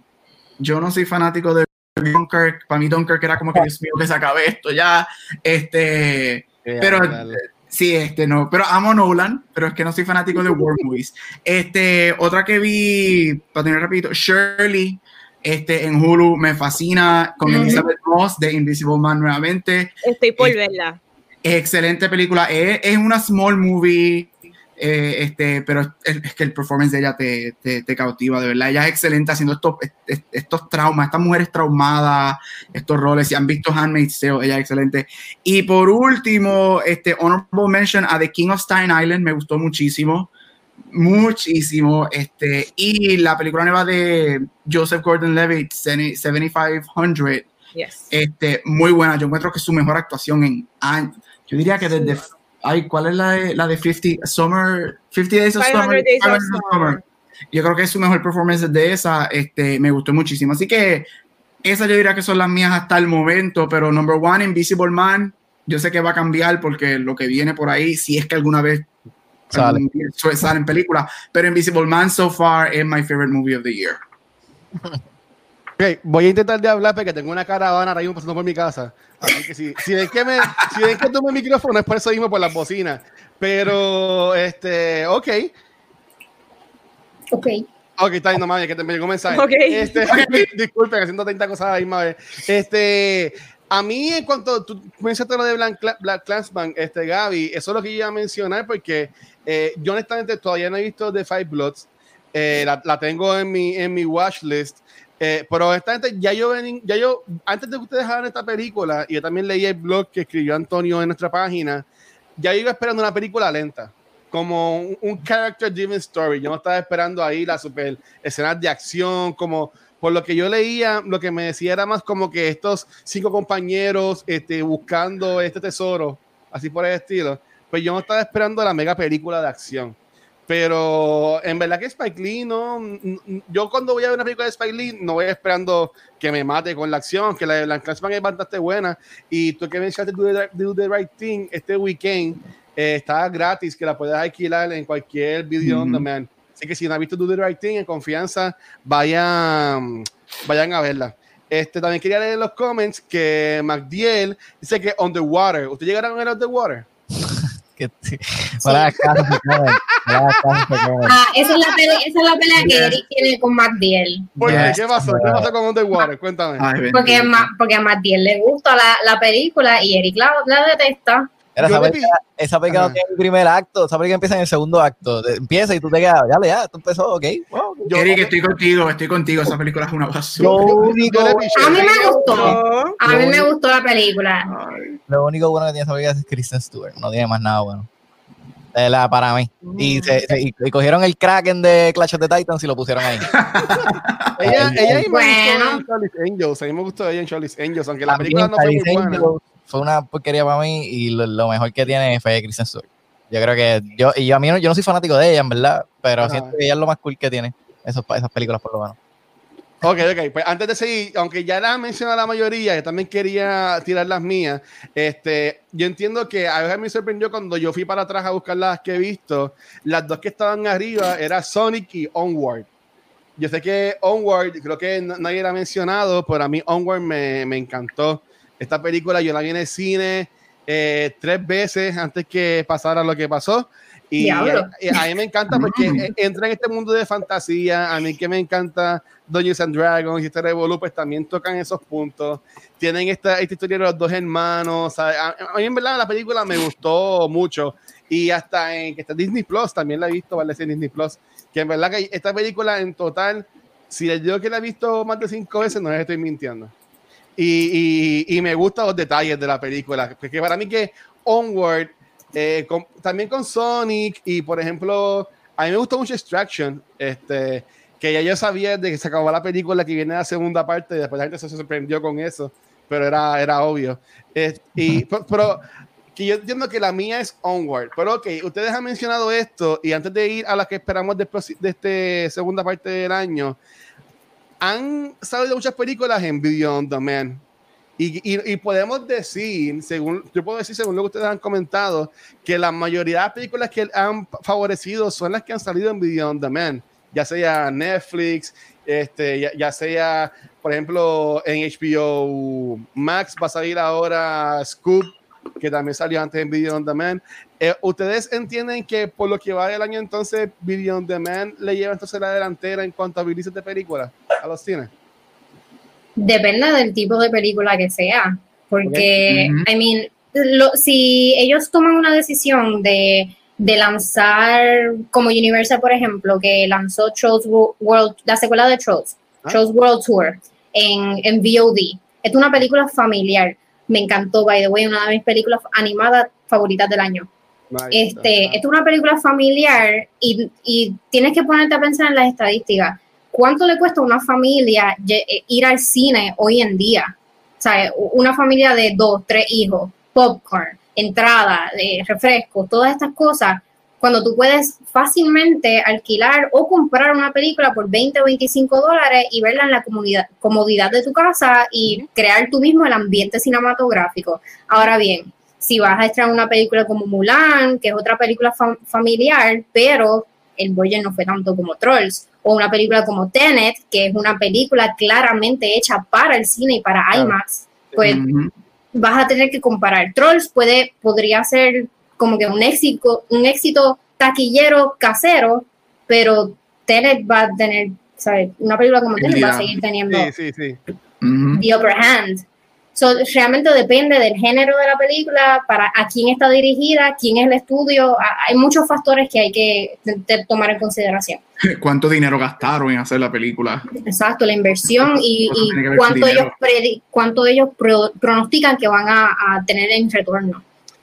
yo no soy fanático de Dunkirk, para mí Dunkirk era como que Dios mío que se acabe esto ya, este, pero sí, este no, pero amo Nolan, pero es que no soy fanático de war movies. Este, otra que vi, para tener rapidito, Shirley, este, en Hulu, me fascina, con Elizabeth Moss de Invisible Man nuevamente. Estoy por verla. Excelente película, es, es una small movie, eh, este, pero es, que el performance de ella te, te, cautiva, de verdad. Ella es excelente haciendo estos, estos traumas, estas mujeres traumadas, estos roles. Si han visto Handmaid's Tale, ella es excelente. Y por último, este honorable mention a The King of Stein Island, me gustó muchísimo muchísimo. Este, y la película nueva de Joseph Gordon-Levitt, 7500, este, muy buena. Yo encuentro que es su mejor actuación en años. Yo diría que desde. Ay, ¿cuál es la de, la de 50 Summer? 50 Days of Summer. Yo creo que es su mejor performance de esa. Este, me gustó muchísimo. Así que esas yo diría que son las mías hasta el momento. Pero number one, Invisible Man. Yo sé que va a cambiar porque lo que viene por ahí, si es que alguna vez sale, sale en película. Pero Invisible Man so far es my favorite movie of the year. Okay, voy a intentar de hablar porque tengo una caravana ahora mismo pasando por mi casa. Así que si, si ven que me, si ven que tomo el micrófono es por eso mismo, por las bocinas. Pero, este, ok. Ok. Ok, está bien, no mames, que te me llegó un mensaje. Okay. Este, disculpen, haciendo 30 cosas a la misma vez. Este, a mí, en cuanto tú mencionaste lo de Black, Black Clansman, este, Gaby, eso es lo que yo iba a mencionar porque eh, yo honestamente todavía no he visto The Five Bloods. Eh, la, la, tengo en mi, en mi watch list. Eh, pero esta gente, ya yo, ya yo, antes de que ustedes hagan esta película, y yo también leí el blog que escribió Antonio en nuestra página, ya yo iba esperando una película lenta, como un, character driven story. Yo no estaba esperando ahí las super escenas de acción, como por lo que yo leía, lo que me decía era más como que estos cinco compañeros este, buscando este tesoro, así por el estilo. Pues yo no estaba esperando la mega película de acción. Pero en verdad que Spike Lee no. Yo cuando voy a ver una película de Spike Lee no voy esperando que me mate con la acción, que la de Blanc es bastante buena. Y tú que mencionaste Do the, Do the Right Thing este weekend eh, está gratis, que la puedes alquilar en cualquier video on demand. Así que si no has visto Do the Right Thing, en confianza, vayan, vayan a verla. Este, también quería leer en los comments que MacDiel dice que On the Water. ¿Usted llegará a ver On the Water? Ah, esa es la pelea, esa es la pelea que Eric tiene con MacDiel. ¿Por qué? ¿Qué pasó? ¿Qué pasó con Underwater? Cuéntame. porque, porque a MacDiel le gusta la, la película y Eric la, la detesta. Esa, película, esa película no tiene el primer acto, esa película empieza en el segundo acto. Empieza y tú te quedas, ya, ya, esto empezó, ok. Wow, Eric, estoy contigo, estoy contigo. Esa película es una basura. a mí me gustó. A mí me gustó la película. Lo único bueno que tiene esa película es Kristen Stewart, no tiene más nada bueno. La, para mí. Y, mm. se, y, cogieron el Kraken de Clash of the Titans y lo pusieron ahí. ella ella bueno. en Charlie's Angels. A mí me gustó ella en Charlie's Angels, aunque la película no fue muy buena. Fue una porquería para mí y lo, mejor que tiene fue Kristen Stewart. Yo creo que yo, y yo a mí no, yo no soy fanático de ella, en verdad, pero siento que ella es lo más cool que tiene, esos, esas películas por lo menos. Ok, ok. Pues antes de seguir, aunque ya las mencionado la mayoría, yo también quería tirar las mías. Este, yo entiendo que a veces me sorprendió cuando yo fui para atrás a buscar las que he visto. Las dos que estaban arriba era Sonic y Onward. Yo sé que Onward, creo que nadie la ha mencionado, pero a mí Onward me, me encantó. Esta película yo la vi en el cine eh, tres veces antes que pasara lo que pasó. Y a, mí me encanta porque entra en este mundo de fantasía. A mí que me encanta Dungeons and Dragons y este Revolu, pues también tocan esos puntos. Tienen esta, esta historia de los dos hermanos. A, mí, en verdad, la película me gustó mucho. Y hasta en que está Disney Plus, también la he visto, vale, en Disney Plus. Que en verdad que esta película en total, si les digo que la he visto más de cinco veces, no les estoy mintiendo. Y, y, y me gustan los detalles de la película. Porque para mí que Onward eh, también con Sonic y, por ejemplo, a mí me gustó mucho Extraction, este, que ya yo sabía de que se acabó la película que viene la segunda parte y después la gente se sorprendió con eso, pero era, era obvio. y, pero, que yo entiendo que la mía es Onward, pero ok, ustedes han mencionado esto y antes de ir a la que esperamos de, de esta segunda parte del año, han salido muchas películas en Video on Demand y, podemos decir, según yo puedo decir, según lo que ustedes han comentado, que la mayoría de las películas que han favorecido son las que han salido en Video on Demand, ya sea Netflix, este, ya, sea, por ejemplo, en HBO Max va a salir ahora Scoop, que también salió antes en Video on Demand. Eh, ¿Ustedes entienden que por lo que va del año entonces, Video on Demand le lleva entonces la delantera en cuanto a releases de películas a los cines? Depende del tipo de película que sea, porque, I mean, si ellos toman una decisión de de lanzar, como Universal, por ejemplo, que lanzó Trolls World, la secuela de Trolls, ah. Trolls World Tour en, en VOD. Es una película familiar. Me encantó, by the way, una de mis películas animadas favoritas del año. este, es una película familiar y, y, tienes que ponerte a pensar en las estadísticas. ¿Cuánto le cuesta a una familia eh, ir al cine hoy en día? O sea, una familia de dos, tres hijos, popcorn, entrada, de refrescos, todas estas cosas, cuando tú puedes fácilmente alquilar o comprar una película por 20 o 25 dólares y verla en la comodidad, comodidad de tu casa y crear tú mismo el ambiente cinematográfico. Ahora bien, si vas a estrenar una película como Mulan, que es otra película familiar, pero el budget no fue tanto como Trolls, o una película como Tenet, que es una película claramente hecha para el cine y para IMAX, pues vas a tener que comparar. Trolls puede, podría ser como que un éxito, un éxito taquillero casero, pero Tenet va a tener, ¿sabes? Una película como Tenet va a seguir teniendo sí, sí, the upper hand. So, realmente depende del género de la película, para a quién está dirigida, quién es el estudio. Hay muchos factores que hay que tomar en consideración. ¿Cuánto dinero gastaron en hacer la película? Exacto, la inversión y, cuánto, ellos cuánto ellos pronostican que van a, tener en retorno.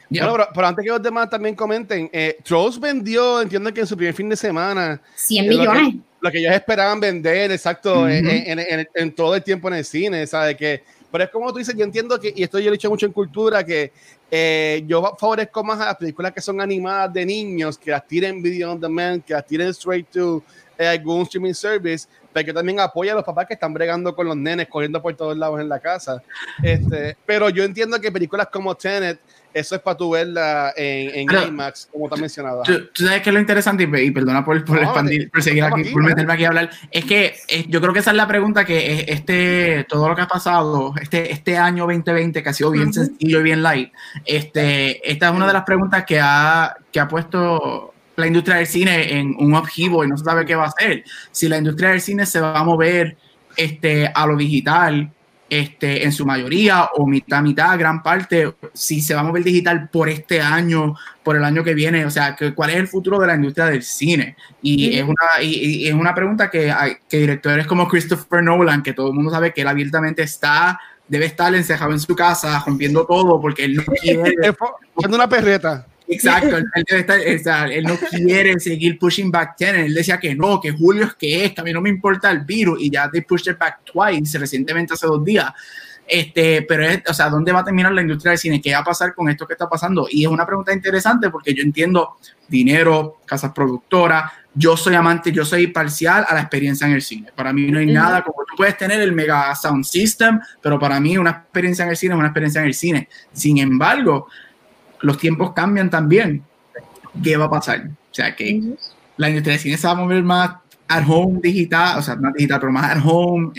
Pero, antes que los demás también comenten, eh, Trolls vendió, entiendo que en su primer fin de semana 100 millones. Lo que, ellos esperaban vender, exacto, en, todo el tiempo en el cine, ¿sabes? Que pero es como tú dices, yo entiendo que, y esto yo lo he dicho mucho en cultura, que eh, yo favorezco más a las películas que son animadas de niños, que las tiren video on demand, que las tiren straight to eh, algún streaming service, pero que también apoya a los papás que están bregando con los nenes, corriendo por todos lados en la casa. Este, pero yo entiendo que películas como Tenet, eso es para tu verla en, en IMAX, como te has mencionado. Tú, sabes que lo interesante, y, perdona por, por expandir, por seguir aquí, por meterme aquí a hablar, es que eh, yo creo que esa es la pregunta que este, todo lo que ha pasado, este, este año 2020, que ha sido bien sencillo y bien light, este, esta es una de las preguntas que ha, que ha puesto la industria del cine en un upheaval y no se sabe qué va a hacer. Si la industria del cine se va a mover este, a lo digital, este, en su mayoría o mitad, mitad, gran parte, si se va a mover digital por este año, por el año que viene, o sea, que, ¿cuál es el futuro de la industria del cine? Y, es, una, y, es una pregunta que, que directores como Christopher Nolan, que todo el mundo sabe que él abiertamente está, debe estar encejado en su casa, rompiendo todo, porque él no quiere... una perreta. Exacto, él, no quiere seguir pushing back 10. Él decía que no, que Julio es que es, que a mí no me importa el virus y ya they pushed it back twice recientemente hace dos días. Este, pero es, o sea, ¿dónde va a terminar la industria del cine? ¿Qué va a pasar con esto que está pasando? Y es una pregunta interesante porque yo entiendo dinero, casas productoras, yo soy amante, yo soy parcial a la experiencia en el cine. Para mí no hay nada como tú puedes tener el mega sound system, pero para mí una experiencia en el cine es una experiencia en el cine. Sin embargo, los tiempos cambian también. ¿Qué va a pasar? O sea, que la industria del cine se va a mover más at home digital, o sea, más digital, pero más at home.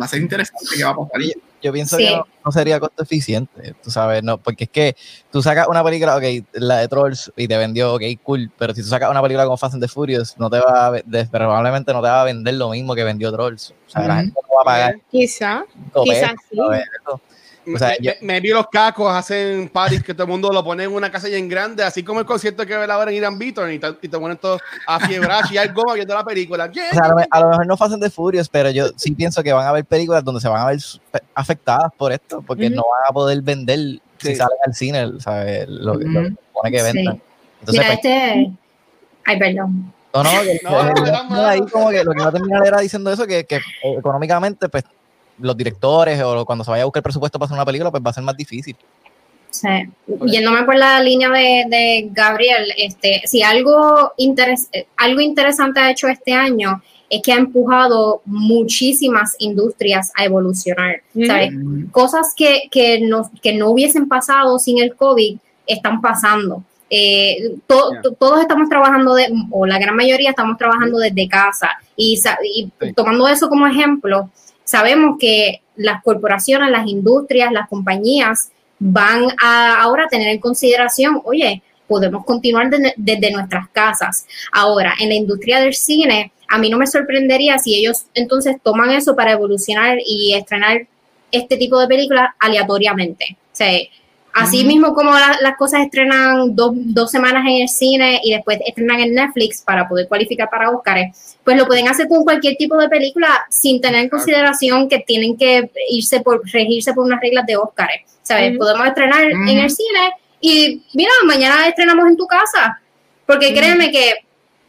va a ser interesante qué va a pasar. Yo pienso que no, sería costo eficiente, tú sabes, no, porque es que tú sacas una película, ok, la de Trolls y te vendió, ok, cool, pero si tú sacas una película como Fast and the Furious, no te va a, probablemente no te va a vender lo mismo que vendió Trolls. O sea, la gente no va a pagar. Quizá, quizá sí. O sea, me, vi los cacos hacen parties que todo el mundo lo pone en una casa en grande, así como el concierto que ve ahora en Irán Beaton y, te, y te ponen todo a fiebre y algo viendo la película. O sea, a, lo, mejor no hacen de Furious, pero yo sí pienso que van a haber películas donde se van a ver afectadas por esto, porque no van a poder vender si salen al cine, ¿sabes? Lo, que pone que vendan. Entonces, Mira, pues, este. Ay, perdón. No, no, no, ahí como que lo que a terminar era diciendo eso, que, que económicamente, pues los directores o cuando se vaya a buscar presupuesto para hacer una película, pues va a ser más difícil. Sí. Yéndome por la línea de, Gabriel, este, si algo, algo interesante ha hecho este año es que ha empujado muchísimas industrias a evolucionar. Cosas que, que, no, que no hubiesen pasado sin el COVID están pasando. Eh, todos estamos trabajando, de, o la gran mayoría estamos trabajando desde casa. Y, y tomando eso como ejemplo, sabemos que las corporaciones, las industrias, las compañías van a ahora tener en consideración, oye, podemos continuar desde nuestras casas. Ahora, en la industria del cine, a mí no me sorprendería si ellos entonces toman eso para evolucionar y estrenar este tipo de películas aleatoriamente. O sea, Así mismo como las cosas estrenan dos, semanas en el cine y después estrenan en Netflix para poder cualificar para Oscars, pues lo pueden hacer con cualquier tipo de película sin tener en consideración que tienen que irse por, regirse por unas reglas de Oscars. ¿Sabes? Podemos estrenar en el cine y mira, mañana estrenamos en tu casa. Porque créeme que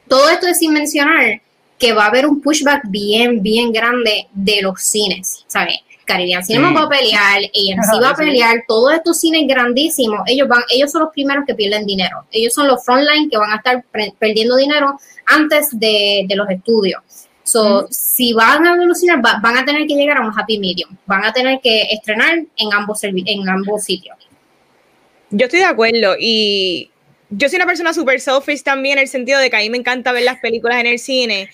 todo esto es sin mencionar que va a haber un pushback bien, bien grande de los cines, ¿sabes? Caribbean Cinema va a pelear, AMC va a pelear, todos estos cines grandísimos, ellos van, ellos son los primeros que pierden dinero. Ellos son los frontline que van a estar perdiendo dinero antes de, los estudios. So, si van a evolucionar, van a tener que llegar a un happy medium. Van a tener que estrenar en ambos, en ambos sitios. Yo estoy de acuerdo y yo soy una persona súper selfish también en el sentido de que a mí me encanta ver las películas en el cine,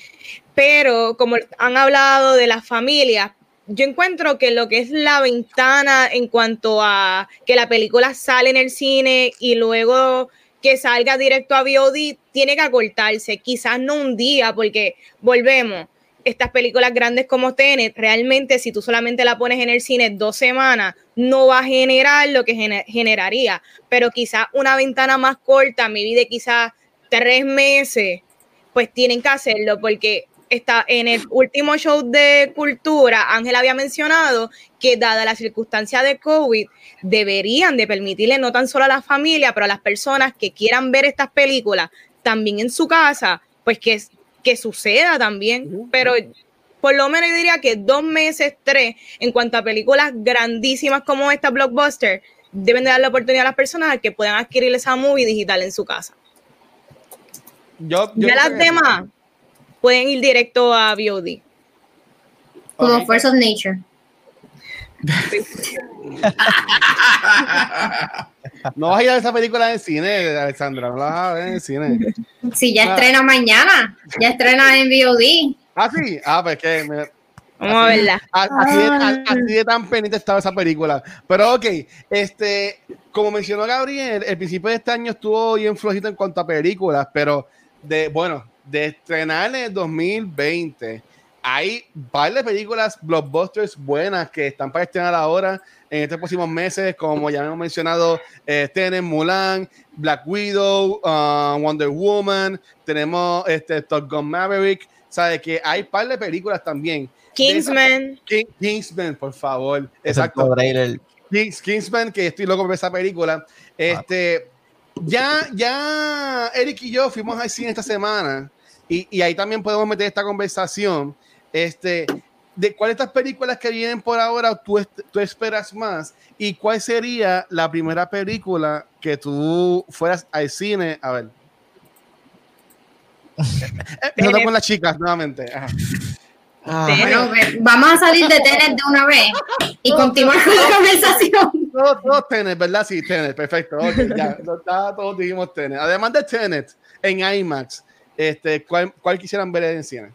pero como han hablado de las familias, yo encuentro que lo que es la ventana en cuanto a que la película sale en el cine y luego que salga directo a VOD, tiene que acortarse, quizás no un día, porque volvemos, estas películas grandes como Tenet, realmente si tú solamente la pones en el cine dos semanas, no va a generar lo que generaría, pero quizás una ventana más corta, mi vida quizás tres meses, pues tienen que hacerlo, porque está en el último show de cultura, Ángel había mencionado que dada la circunstancia de COVID, deberían de permitirle no tan solo a la familia, pero a las personas que quieran ver estas películas también en su casa, pues que, que suceda también. Pero por lo menos yo diría que dos meses, tres, en cuanto a películas grandísimas como esta blockbuster, deben de dar la oportunidad a las personas a que puedan adquirir esa movie digital en su casa. Yo, ya las demás pueden ir directo a VOD. Como Force of Nature. no vas a ir a esa película en cine, Alexandra, no la vas a ver en cine. Sí, ya estrena mañana, ya estrena en VOD. Ah, sí, ah, pues que Vamos a verla. Así de, así de, tan pendiente estaba esa película. Pero ok, este, como mencionó Gabriel, el principio de este año estuvo bien flojito en cuanto a películas, pero de, bueno, de estrenar en el 2020. Hay varias películas blockbusters buenas que están para estrenar ahora en estos próximos meses, como ya hemos mencionado, eh, Tenet, Mulan, Black Widow, uh, Wonder Woman, tenemos este, Top Gun Maverick, sabe que hay par de películas también. Kingsman. Kingsman, por favor. Exacto. Kingsman, que estoy loco por esa película. Este, ya, ya Eric y yo fuimos al cine esta semana y, ahí también podemos meter esta conversación. Este, de cuáles de estas películas que vienen por ahora tú, tú esperas más y cuál sería la primera película que tú fueras al cine a ver. Empezando con las chicas nuevamente. Ah. vamos a salir de Tenet de una vez y continuar con la conversación. Todos, todos Tenet, ¿verdad? Sí, Tenet, perfecto. ya, todos dijimos Tenet. Además de Tenet en IMAX, este, ¿cuál, ¿cuál, quisieran ver en cine?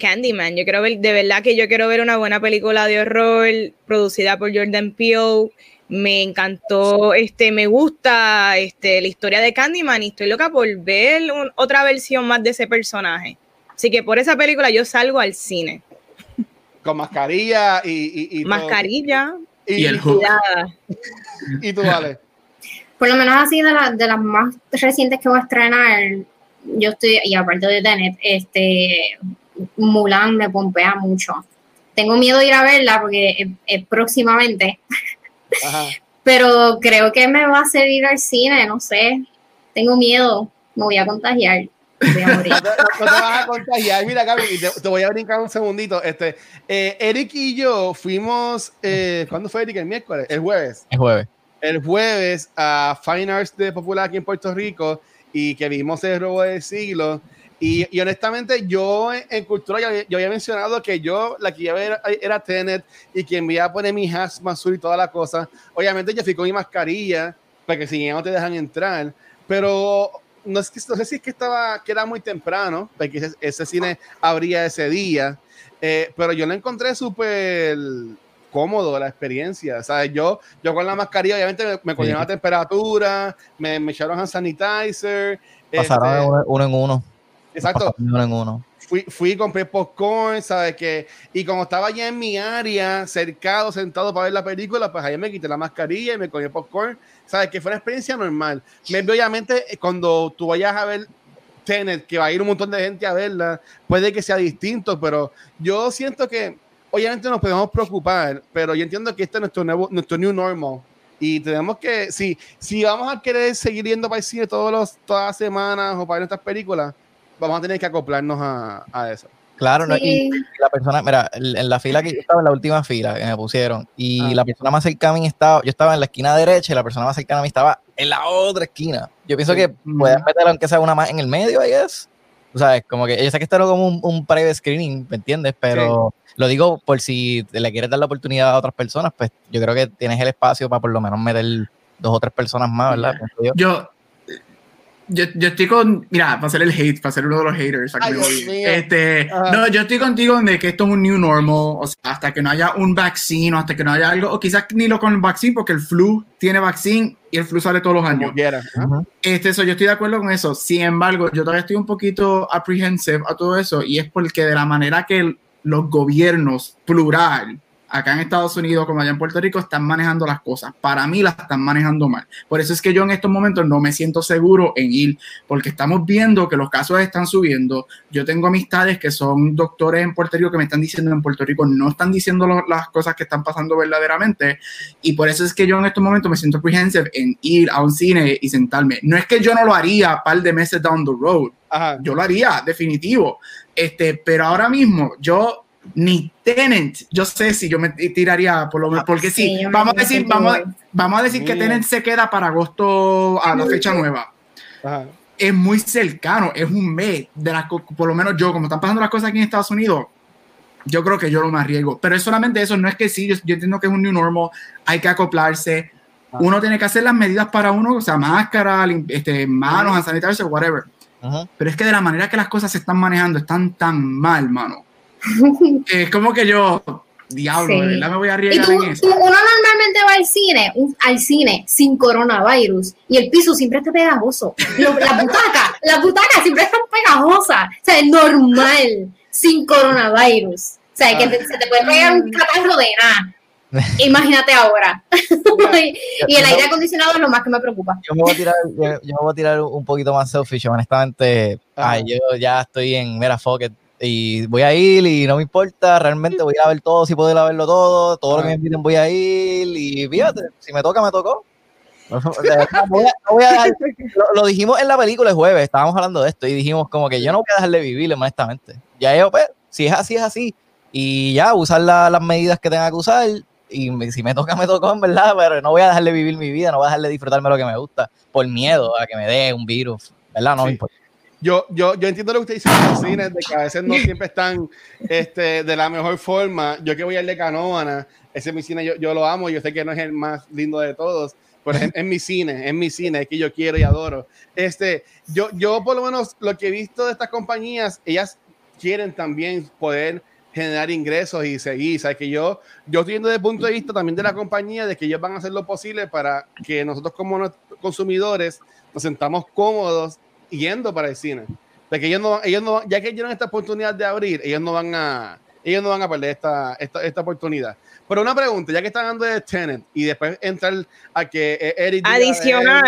Candyman, yo quiero ver, de verdad que yo quiero ver una buena película de horror producida por Jordan Peele. Me encantó, este, me gusta este, la historia de Candyman y estoy loca por ver otra versión más de ese personaje. Así que por esa película yo salgo al cine. Con mascarilla y. mascarilla. Y, el hook. y tú, vale. Por lo menos así de, de las más recientes que voy a estrenar, yo estoy, y aparte de Tenet, este, Mulan me pompea mucho. Tengo miedo de ir a verla porque es, próximamente, pero creo que me va a hacer ir al cine, no sé. Tengo miedo, me voy a contagiar. Voy a morir. no, te vas a contagiar. Mira, Gaby, te, voy a brincar un segundito. Este, eh, Eric y yo fuimos, eh, ¿cuándo fue Eric? El miércoles, el jueves. El jueves. El jueves a Fine Arts de Popular aquí en Puerto Rico y que vimos el robo del siglo. Y, y honestamente, yo en, cultura, yo, había mencionado que yo la que iba a ver era Tenet y quien me iba a poner mi hazmat y toda la cosa. Obviamente, yo fui con mi mascarilla, porque si no te dejan entrar. Pero no, es que, no sé si es que estaba, que era muy temprano, porque ese, cine abría ese día. Eh, pero yo lo encontré súper cómodo la experiencia. O sea, yo, yo con la mascarilla, obviamente me, me la temperatura, me, me echaron hand sanitizer. Pasaron este, uno, en uno. Exacto. Uno en uno. fui, fui, compré popcorn, ¿sabes? Que, y como estaba ya en mi área, cercado, sentado para ver la película, pues ahí me quité la mascarilla y me comí popcorn, ¿sabes? Que fue una experiencia normal. Me, obviamente, cuando tú vayas a ver Tenet, que va a ir un montón de gente a verla, puede que sea distinto, pero yo siento que obviamente nos podemos preocupar, pero yo entiendo que este es nuestro nuevo, nuestro new normal. Y tenemos que, si, si vamos a querer seguir yendo para el cine todos los, todas las semanas o para ver estas películas, vamos a tener que acoplarnos a, a eso. Claro, no, y la persona, mira, en la fila que yo estaba, en la última fila que me pusieron, y ah. la persona más cercana a mí estaba, yo estaba en la esquina derecha y la persona más cercana a mí estaba en la otra esquina. Yo pienso que pueden meter aunque sea una más en el medio, ahí es. O sea, como que yo sé que esto era como un, un private screening, ¿me entiendes? Pero lo digo por si le quieres dar la oportunidad a otras personas, pues yo creo que tienes el espacio para por lo menos meter dos o tres personas más, ¿verdad? Yo, yo, yo, estoy con, mira, para ser el hate, para ser uno de los haters. este, no, yo estoy contigo de que esto es un new normal, o sea, hasta que no haya un vaccine o hasta que no haya algo, o quizás ni lo con el vaccine, porque el flu tiene vaccine y el flu sale todos los años. este, eso, yo estoy de acuerdo con eso. Sin embargo, yo todavía estoy un poquito apprehensive a todo eso y es porque de la manera que los gobiernos plural acá en Estados Unidos como allá en Puerto Rico están manejando las cosas. Para mí las están manejando mal. Por eso es que yo en estos momentos no me siento seguro en ir, porque estamos viendo que los casos están subiendo. Yo tengo amistades que son doctores en Puerto Rico que me están diciendo en Puerto Rico no están diciendo las cosas que están pasando verdaderamente. Y por eso es que yo en estos momentos me siento apprehensive en ir a un cine y sentarme. No es que yo no lo haría un par de meses down the road. Yo lo haría, definitivo. Este, pero ahora mismo yo ni Tenant, yo sé si yo me tiraría por lo menos, porque sí, vamos a decir, vamos, vamos a decir que Tenant se queda para agosto a la fecha nueva. Es muy cercano, es un mes de las por lo menos yo, como están pasando las cosas aquí en Estados Unidos, yo creo que yo lo me arriesgo. Pero es solamente eso, no es que sí, yo, entiendo que es un new normal, hay que acoplarse. Uno tiene que hacer las medidas para uno, o sea, máscara, este, manos, sanitarse, whatever. Pero es que de la manera que las cosas se están manejando, están tan mal, mano es como que yo, diablo, me voy a arriesgar en eso. Uno normalmente va al cine, al cine sin coronavirus y el piso siempre está pegajoso. la butaca, la butaca siempre está pegajosa. O sea, es normal sin coronavirus. O sea, que se te puede pegar un catarro de nada. Imagínate ahora. y el aire acondicionado es lo más que me preocupa. Yo me voy a tirar, yo, voy a tirar un poquito más selfish, honestamente. Ay, yo ya estoy en mera fuck y voy a ir y no me importa, realmente voy a ver todo, si puedo ir a verlo todo, todo lo que me inviten voy a ir y fíjate, si me toca, me tocó. lo, dijimos en la película el jueves, estábamos hablando de esto y dijimos como que yo no voy a dejarle vivir, honestamente. Ya yo, pues, si es así, es así. Y ya, usar las medidas que tenga que usar y si me toca, me tocó, en verdad, pero no voy a dejarle vivir mi vida, no voy a dejarle disfrutarme lo que me gusta por miedo a que me dé un virus, ¿verdad? No me importa yo, yo, yo entiendo lo que usted dice en los cines, de que a veces no siempre están este, de la mejor forma. Yo que voy al de Canóvana, ese es mi cine, yo, yo, lo amo, yo sé que no es el más lindo de todos, pero es, mi cine, es mi cine, es que yo quiero y adoro. Este, yo, yo por lo menos lo que he visto de estas compañías, ellas quieren también poder generar ingresos y seguir. ¿sabes? Que yo, yo estoy viendo desde el punto de vista también de la compañía, de que ellos van a hacer lo posible para que nosotros como consumidores nos sentamos cómodos yendo para el cine. De que ellos no, ellos no, ya que dieron esta oportunidad de abrir, ellos no van a, ellos no van a perder esta, esta, esta oportunidad. Pero una pregunta, ya que están hablando de Tenet y después entrar a que eh, Eric. Adicional,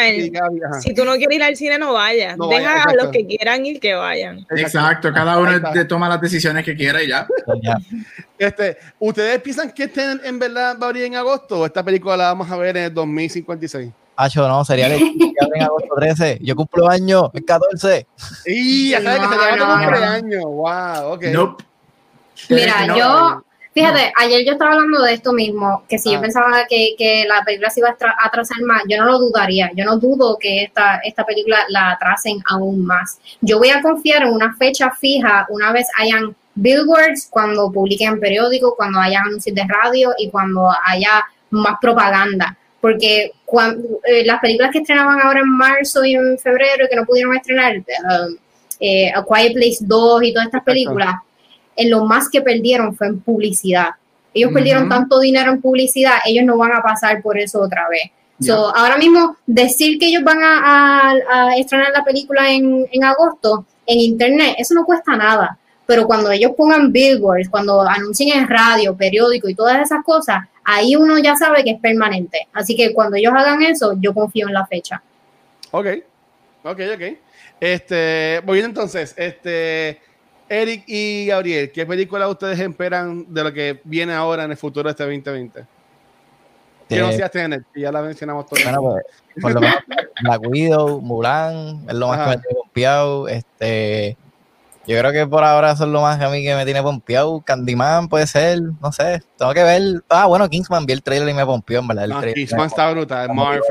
si tú no quieres ir al cine, no vayas. Deja a los que quieran ir que vayan. Exacto, cada uno toma las decisiones que quiera y ya. este, ¿Ustedes piensan que Tenet en verdad va a abrir en agosto o esta película la vamos a ver en el 2056? Hacho, no, sería el en agosto 13. Yo cumplo año el 14. Y ya sabes que se te va a cumpleaños. Wow, ok. Mira, yo, fíjate, ayer yo estaba hablando de esto mismo, que si yo ah. pensaba que, que, la película se iba a atrasar más, yo no lo dudaría. Yo no dudo que esta, esta película la atrasen aún más. Yo voy a confiar en una fecha fija una vez hayan billboards, cuando publiquen periódicos, cuando haya anuncios de radio y cuando haya más propaganda porque cuando, eh, las películas que estrenaban ahora en marzo y en febrero que no pudieron estrenar, uh, eh, A Quiet Place 2 y todas estas películas, en lo más que perdieron fue en publicidad. Ellos perdieron tanto dinero en publicidad, ellos no van a pasar por eso otra vez. So, ahora mismo, decir que ellos van a, estrenar la película en, en agosto en internet, eso no cuesta nada pero cuando ellos pongan billboards, cuando anuncien en radio, periódico y todas esas cosas, ahí uno ya sabe que es permanente. Así que cuando ellos hagan eso, yo confío en la fecha. Ok, ok, ok. Este, voy entonces, este, Eric y Gabriel, ¿qué película ustedes esperan de lo que viene ahora en el futuro de este 2020? ¿Qué no seas Tenet? Ya la mencionamos todas. Bueno, pues, por lo menos Black Widow, Mulan, es lo más que me pompeado. Este, yo creo que por ahora eso es lo más que a mí que me tiene pompeado. Candyman puede ser, no sé, tengo que ver. Ah, bueno, Kingsman vi el trailer y me pompeó, en verdad. El no, Kingsman está brutal, Marv,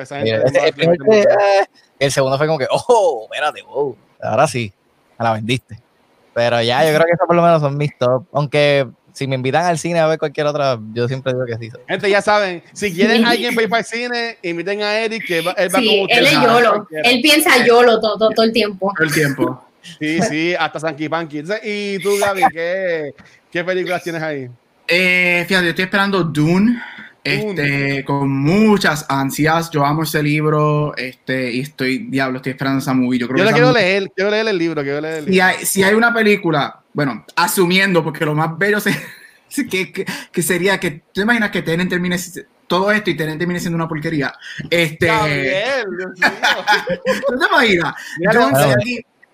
el, segundo fue como que, oh, espérate, wow, ahora sí, me la vendiste. Pero ya, yo creo que eso por lo menos son mis top. Aunque si me invitan al cine a ver cualquier otra, yo siempre digo que sí. Gente, ya saben, si quieren alguien para ir para el cine, inviten a Eric, que él va sí, Él es YOLO. Él piensa YOLO todo, todo, el tiempo. Todo el tiempo. Sí, sí, hasta Sanky Panky. Y tú, Gaby, ¿qué, ¿qué películas tienes ahí? Eh, fíjate, estoy esperando Dune. Este, con muchas ansias. Yo amo ese libro. Este, y estoy, diablo, estoy esperando esa movie. Yo, creo yo quiero leer, quiero leer el libro, quiero leer el libro. Si hay, si hay una película, bueno, asumiendo, porque lo más bello que, que, que, sería que, ¿tú imaginas que Tenen termine todo esto y Tenen termine siendo una porquería? Este. Gabriel, Dios mío. ¿Tú te imaginas? Yo,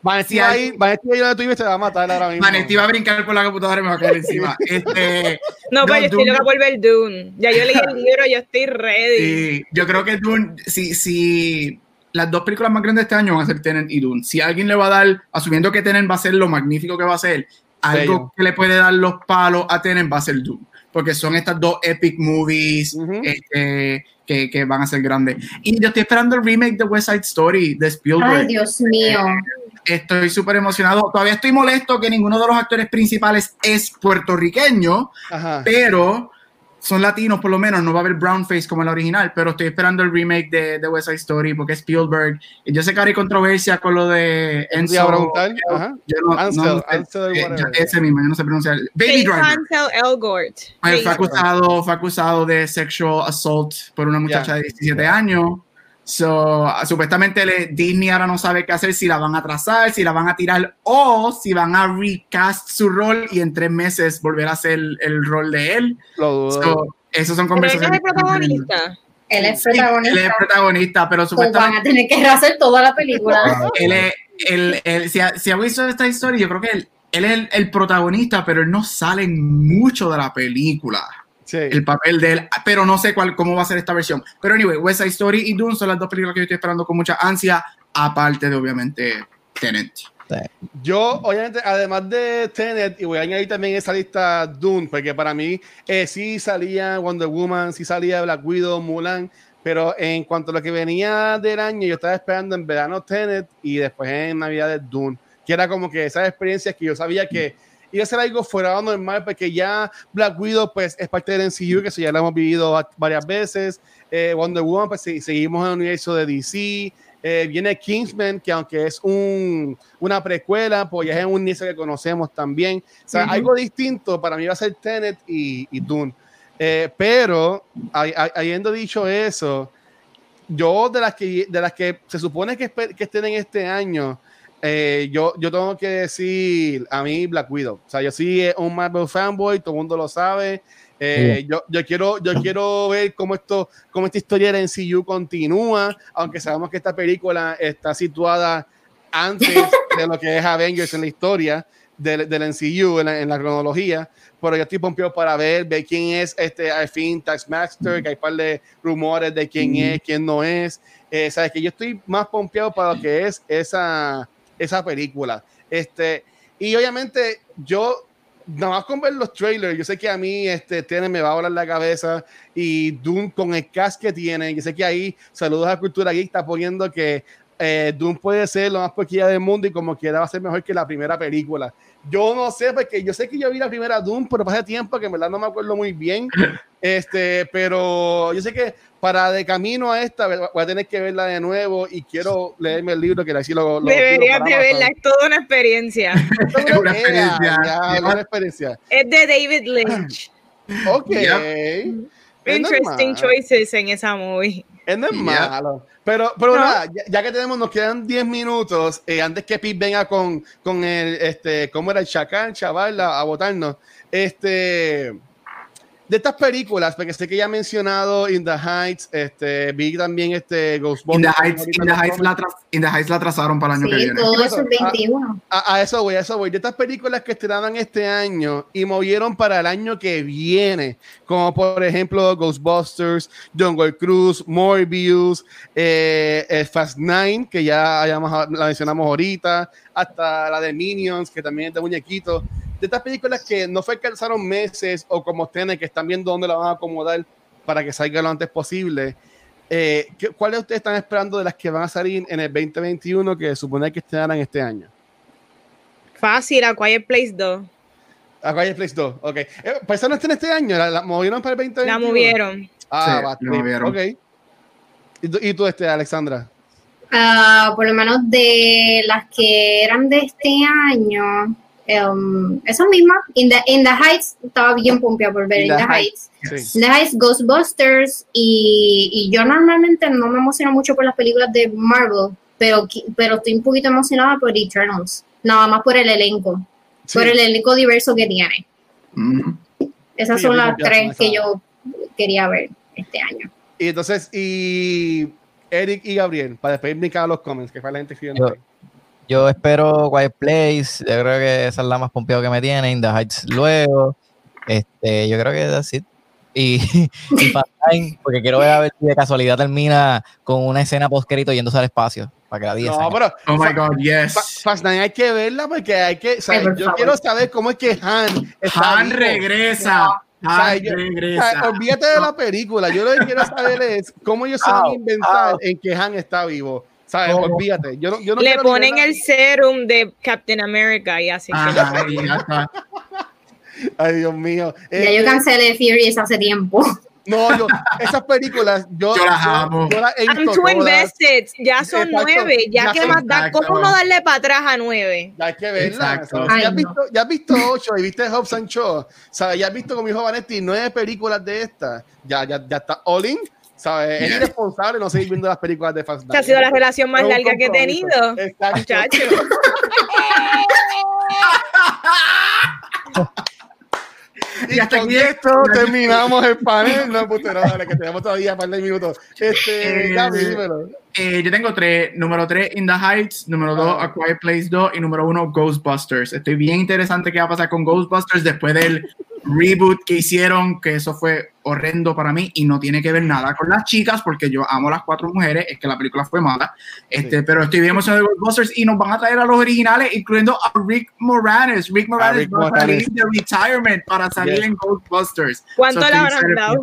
Vanetti va, ahí, Vanetti va a ir y se va a matar ahora mismo. Vanetti va a brincar por la computadora y me va a caer encima. Este, no, pero yo estoy loca por ver Dune. Ya yo leí el libro, yo estoy ready. Sí, yo creo que Dune, si, si las dos películas más grandes de este año van a ser Tenet y Dune. Si alguien le va a dar, asumiendo que Tenet va a ser lo magnífico que va a ser, algo que le puede dar los palos a Tenet va a ser Dune. Porque son estas dos epic movies este, que, que, van a ser grandes. Y yo estoy esperando el remake de West Side Story de Spielberg. Ay, Dios mío. Estoy súper emocionado. Todavía estoy molesto que ninguno de los actores principales es puertorriqueño, pero son latinos por lo menos, no va a haber brown face como el original, pero estoy esperando el remake de, de West Side Story porque es Spielberg. Y yo sé que hay controversia con lo de Enzo. Yo no, Ansel, Ansel, eh, ese mismo, yo no sé pronunciar. Baby Driver. Ansel Elgort. Fue acusado, fue acusado de sexual assault por una muchacha de 17 años. So, supuestamente Disney ahora no sabe qué hacer, si la van a trazar, si la van a tirar o si van a recast su rol y en tres meses volver a hacer el, rol de él. Lo so, esos son conversaciones. ¿Pero él es protagonista? Él es protagonista. él es protagonista, pero supuestamente. van a tener que rehacer toda la película. él es, él, él, si, ha, si ha visto esta historia, yo creo que él, él es el, el, protagonista, pero él no sale mucho de la película el papel de él, pero no sé cuál, cómo va a ser esta versión. Pero anyway, West Side Story y Dune son las dos películas que yo estoy esperando con mucha ansia, aparte de obviamente Tenet. Yo, obviamente, además de Tenet, y voy a añadir también esa lista Dune, porque para mí eh, sí salía Wonder Woman, sí salía Black Widow, Mulan, pero en cuanto a lo que venía del año, yo estaba esperando en verano Tenet y después en Navidad de Dune, que era como que esas experiencias que yo sabía que iba a ser algo fuera de normal porque ya Black Widow pues es parte del MCU que eso ya lo hemos vivido varias veces. Eh, Wonder Woman pues seguimos en el universo de DC eh, viene Kingsman que aunque es un, una precuela pues ya es un universo que conocemos también. O sea algo distinto para mí va a ser Tenet y, y Dune. Eh, pero habiendo dicho eso yo de las que de las que se supone que, que estén en este año eh, yo, yo tengo que decir a mí Black Widow. O sea, yo sí un Marvel fanboy, todo el mundo lo sabe. Eh, yo, yo, quiero, yo quiero ver cómo, esto, cómo esta historia de NCU continúa, aunque sabemos que esta película está situada antes de lo que es Avengers en la historia del, del MCU, en la, cronología. Pero yo estoy pompeado para ver, ver quién es este al fin Taxmaster, que hay un par de rumores de quién es, quién no es. Eh, Sabes que yo estoy más pompeado para lo que es esa esa película. Este, y obviamente yo, nada más con ver los trailers, yo sé que a mí este, tiene, me va a volar la cabeza y Doom con el cast que tiene, yo sé que ahí, saludos a Cultura Geek, está poniendo que eh, Doom puede ser lo más poquilla del mundo y como quiera va a ser mejor que la primera película. Yo no sé, porque yo sé que yo vi la primera Doom, pero pasé tiempo que en verdad no me acuerdo muy bien. Este, pero yo sé que para de camino a esta voy a tener que verla de nuevo y quiero leerme el libro que así lo, lo Deberías de verla, es toda una experiencia. es una experiencia. Ya, una experiencia. Es de David Lynch. ok. Interesting choices en esa movie. Es no es malo. Pero, pero nada, ya, que tenemos, nos quedan 10 minutos eh, antes que Pete venga con, con el, este, ¿cómo era el chacal, chaval, a, a votarnos? Este, de estas películas, porque sé que ya ha mencionado In the Heights, este, vi también este Ghostbusters. In the Heights, in the Heights, la, in the Heights la trazaron para el año que viene. todo eso es 21. A, a, eso voy, a eso voy. De estas películas que estrenaban este año y movieron para el año que viene, como por ejemplo Ghostbusters, Jungle Cruise, Morbius, eh, eh, Fast Nine, que ya hayamos, la mencionamos ahorita, hasta la de Minions, que también es de muñequitos de estas películas que no fue que alzaron meses o como ustedes que están viendo dónde la van a acomodar para que salga lo antes posible. Eh, ¿Cuáles ustedes están esperando de las que van a salir en el 2021 que supone que estrenaran este año? Fácil, A Quiet Place 2. A Quiet Place 2, ok. Eh, ¿Pues esa no está en este año? ¿La, movieron para el 2021? La movieron. Ah, va, la movieron. Ok. ¿Y tú, y tú este, Alexandra? Uh, por lo menos de las que eran de este año, Um, esa misma, in the, in the Heights, estaba bien pompeada por ver In, the, Heights. In the Heights, Ghostbusters, y, y, yo normalmente no me emociono mucho por las películas de Marvel, pero, pero estoy un poquito emocionada por Eternals, nada más por el elenco, por el elenco diverso que tiene. Mm. Esas son las tres que yo quería ver este año. Y entonces, y Eric y Gabriel, para despedirme cada los comments, que fue la gente escribiendo. Yo espero White Place, yo creo que esa es la más pompeada que me tiene, In the Heights luego. Este, yo creo que es así. Y, y Fast Nine, porque quiero ver a ver si de casualidad termina con una escena postcrito yéndose al espacio. Para que la diga. No, pero. Oh my God, yes. Fast Nine hay que verla porque hay que. yo quiero saber cómo es que Han. Han regresa. Han regresa. olvídate de la película. Yo lo que quiero saber es cómo ellos se van a inventar en que Han está vivo. ¿Sabes? Oh. Olvídate. Yo no, yo no Le ponen el serum de Captain America y así. Ajá, Ay, Dios mío. Ya eh, yo cancelé Furious hace tiempo. No, yo, esas películas, yo, yo las amo. Yo, yo I'm too invested. Ya son Exacto. nueve. Ya, ya que más da, ¿cómo no darle para atrás a nueve? Ya hay que verla. ya, has visto, ya has visto ocho y viste Hobbs and Shaw. ¿Sabes? Ya has visto con mi hijo Vanetti nueve películas de estas. Ya, ya, ya está all in. ¿Sabes? Es irresponsable no seguir viendo las películas de Fast Nine. ha sido la relación más larga que he tenido. Exacto. Y, hasta aquí esto terminamos el panel. No, putero, dale, que tenemos todavía un par de minutos. Este, eh, dímelo. Eh, yo tengo tres. Número tres, In the Heights. Número dos, ah. A Quiet Place 2. Y número uno, Ghostbusters. Estoy bien interesante qué va a pasar con Ghostbusters después del reboot que hicieron, que eso fue horrendo para mí y no tiene que ver nada con las chicas, porque yo amo a las cuatro mujeres, es que la película fue mala, este, pero estoy bien emocionado de Ghostbusters y nos van a traer a los originales, incluyendo a Rick Moranis. Rick Moranis Rick va a salir de retirement para salir en Ghostbusters. ¿Cuánto so, le habrán dado?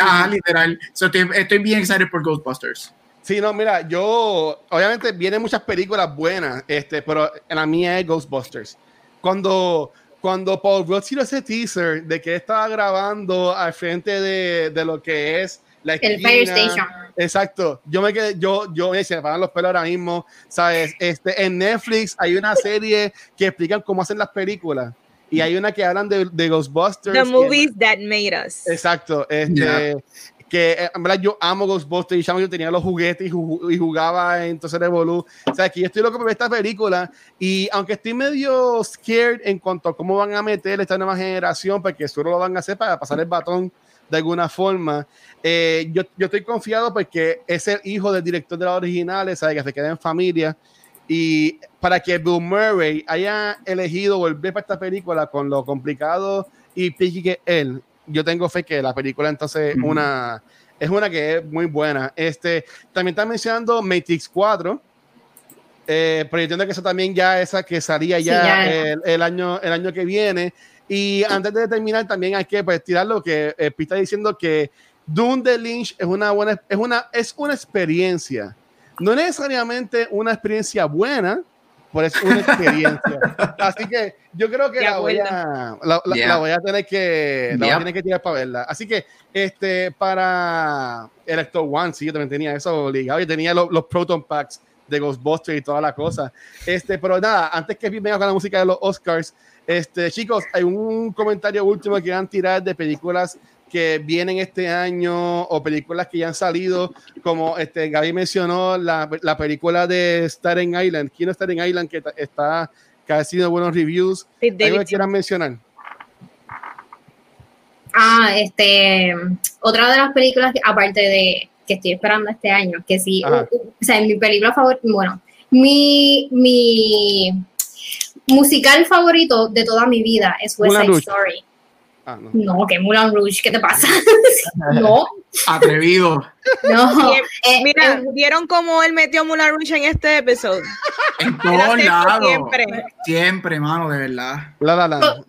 Ah, literal. So, estoy, estoy bien excited por Ghostbusters. Sí, no, mira, yo, obviamente vienen muchas películas buenas, este, pero la mía es Ghostbusters. Cuando cuando Paul Rudd tiró ese teaser de que estaba grabando al frente de, de lo que es la esquina, el Fire Station. Exacto. Yo me quedé, yo, yo me se me pagan los pelos ahora mismo. Sabes, este, en Netflix hay una serie que explican cómo hacen las películas. Y hay una que hablan de, de Ghostbusters. The movies that made us. Exacto. Este, yeah que eh, en verdad yo amo Ghostbusters y yo tenía los juguetes y, jugaba entonces Revolu. O sea, aquí yo estoy loco por ver esta película y aunque estoy medio scared en cuanto a cómo van a meter esta nueva generación, porque solo lo van a hacer para pasar el batón de alguna forma, eh, yo, yo, estoy confiado porque es el hijo del director de las originales, ¿sabes? que se queda en familia. Y para que Bill Murray haya elegido volver para esta película con lo complicado y piqui que él, yo tengo fe que la película entonces una, es una que es muy buena. Este, también está mencionando Matrix 4, eh, pero yo entiendo que eso también ya esa que salía ya, El, año, el año que viene. Y antes de terminar, también hay que pues, tirar lo que eh, está diciendo que Dune de Lynch es una buena, es una, es una experiencia. No necesariamente una experiencia buena, por eso una experiencia. Así que yo creo que la voy, a, la, la, voy a tener que, la voy a tener que tirar para verla. Así que este, para Electro One, sí, yo también tenía eso obligado. Yo tenía los, los Proton Packs de Ghostbusters y toda la cosa. Este, pero nada, antes que venga con la música de los Oscars, este, chicos, hay un comentario último que van a tirar de películas que vienen este año o películas que ya han salido, como este Gaby mencionó la, la película de Staten Island, Kino Staten Island, que está que ha sido buenos reviews. ¿Algo que quieran mencionar? Ah, este, otra de las películas, aparte de que estoy esperando este año, que sí, o sea, mi película favorita, bueno, mi, mi musical favorito de toda mi vida es West Side Story. Ah, no. no, que Mulan Rouge, ¿qué te pasa? no. Atrevido. No. Eh, mira, eh, ¿vieron cómo él metió Mulan Rouge en este episodio? En todos lados. Siempre. Siempre, mano, de verdad. La, la, la.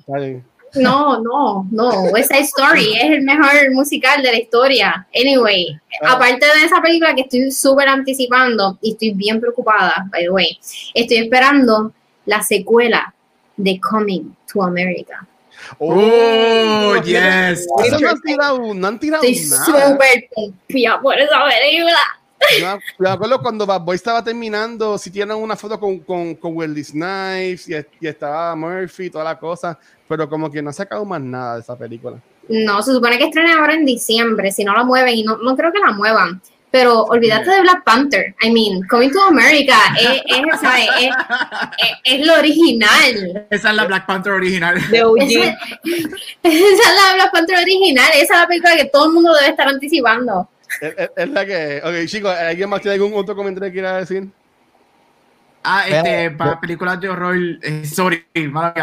No, no, no. West Side Story es el mejor musical de la historia. Anyway, ah. aparte de esa película que estoy súper anticipando y estoy bien preocupada, by the way, estoy esperando la secuela de Coming to America. Oh, yes. Eso no han tirado, no han tirado Estoy súper por esa película. Yo me acuerdo cuando Bad Boy estaba terminando, si tienen una foto con, con, con Wesley Snipes y, y, estaba Murphy, toda la cosa, pero como que no ha sacado más nada de esa película. No, se supone que estrena ahora en diciembre, si no la mueven, y no, no creo que la muevan. Pero olvídate de Black Panther. I mean, Coming to America es, es, ¿sabes? es, es, es, lo original. Esa es la Black Panther original. De esa, esa es la Black Panther original. Esa es la película que todo el mundo debe estar anticipando. Es, la que. Ok, chicos, ¿alguien más tiene algún otro comentario que quiera decir? Ah, este, para películas de horror, eh, sorry,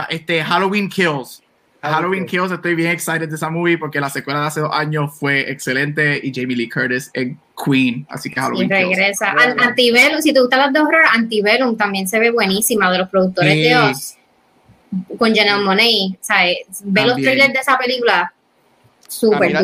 este, Halloween Kills. Halloween Kills, estoy bien excited de esa movie porque la secuela de hace dos años fue excelente y Jamie Lee Curtis en Queen, así que Halloween y regresa. Kills. si te gustan las de horror, Antebellum también se ve buenísima de los productores de Oz con Janelle Monáe, ¿sabes? Ve los trailers de esa película, súper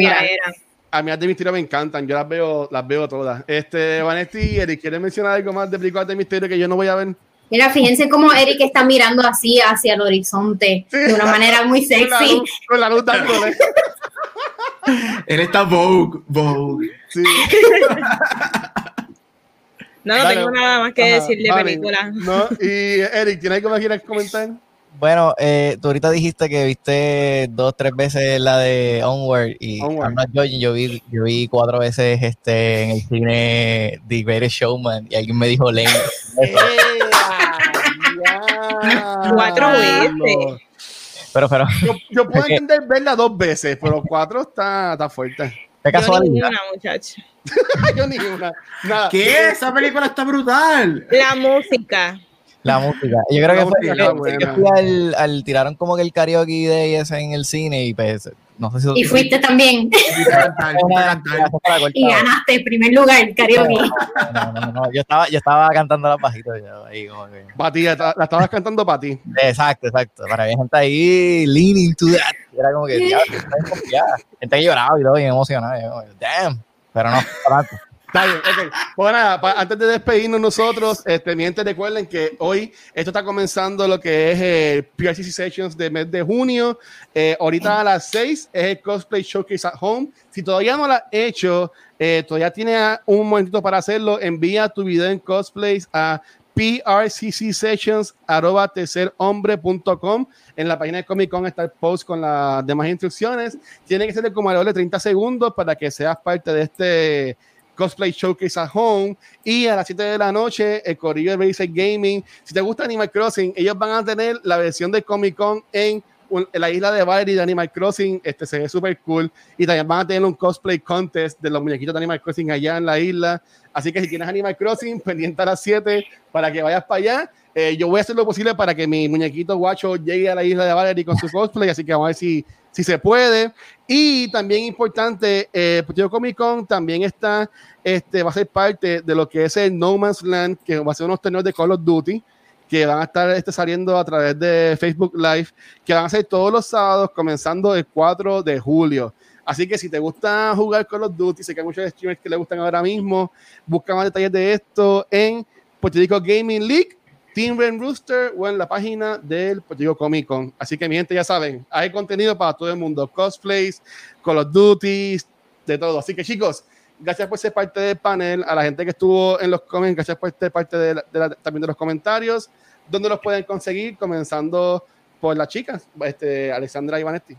a mí las de misterio me encantan, yo las veo, las veo todas. Este, Vanetti Eric, ¿quieres mencionar algo más de películas de misterio que yo no voy a ver? Mira, fíjense cómo Eric está mirando así hacia el horizonte de una manera muy sexy. Con la luz, dándole. Él está Vogue, Vogue. Sí. No, no tengo nada más que decir de película. No, y Eric, ¿tienes algo más que quieras comentar? Bueno, eh, tú ahorita dijiste que viste dos, tres veces la de Onward y yo, vi, yo vi cuatro veces este en el cine The Greatest Showman y alguien me dijo Lane. Cuatro veces. Pero, pero. Yo, puedo entender verla dos veces, pero cuatro está, está fuerte. ¿Qué casualidad? Yo ni una, muchacha. yo ni una. Nada. ¿Qué? Esa película está brutal. La música. La música. Yo creo que fue que, al, al, tiraron como que el karaoke de ese en el cine y pues no sé si Y fuiste también. y ganaste el primer lugar el karaoke. No, no, no, Yo estaba, yo estaba cantando las bajitas. Ahí como que... Para ti, la, estabas cantando para ti. Exacto, exacto. Para mí gente ahí leaning to that. Era como que, ya, gente que lloraba y todo, bien emocionada. Damn. Pero no, para Está bien, ok. Pues nada, antes de despedirnos nosotros, este, mientras recuerden que hoy esto está comenzando lo que es el PRCC Sessions de mes de junio. Eh, ahorita a las 6 es el Cosplay Showcase at Home. Si todavía no lo has hecho, eh, todavía tienes un momentito para hacerlo. Envía tu video en cosplays a prccsessions.com. En la página de Comic Con está el post con las demás instrucciones. Tiene que ser como alrededor de 30 segundos para que seas parte de este Cosplay Showcase at Home. Y a las 7 de la noche, el Corillo de Basic Gaming. Si te gusta Animal Crossing, ellos van a tener la versión de Comic Con en, la isla de Valerie de Animal Crossing. Este se ve súper cool. Y también van a tener un cosplay contest de los muñequitos de Animal Crossing allá en la isla. Así que si tienes Animal Crossing, pendiente a las 7 para que vayas para allá. Eh, yo voy a hacer lo posible para que mi muñequito guacho llegue a la isla de Valerie con su cosplay. Así que vamos a ver si, si se puede. Y también importante, eh, Comic Con también está, este, va a ser parte de lo que es el No Man's Land, que va a ser unos torneos de Call of Duty, que van a estar este, saliendo a través de Facebook Live, que van a ser todos los sábados, comenzando el 4 de julio. Así que si te gusta jugar Call of Duty, sé que hay muchos streamers que le gustan ahora mismo, busca más detalles de esto en Puerto Rico Gaming League Team Ren Rooster o en la página del Puerto Comic Con. Así que mi gente ya saben, hay contenido para todo el mundo, cosplays, Call of Duty, de todo. Así que chicos, gracias por ser parte del panel, a la gente que estuvo en los comments, gracias por ser parte de, también de los comentarios, donde los pueden conseguir, comenzando por las chicas, este, Alexandra Ivanetti.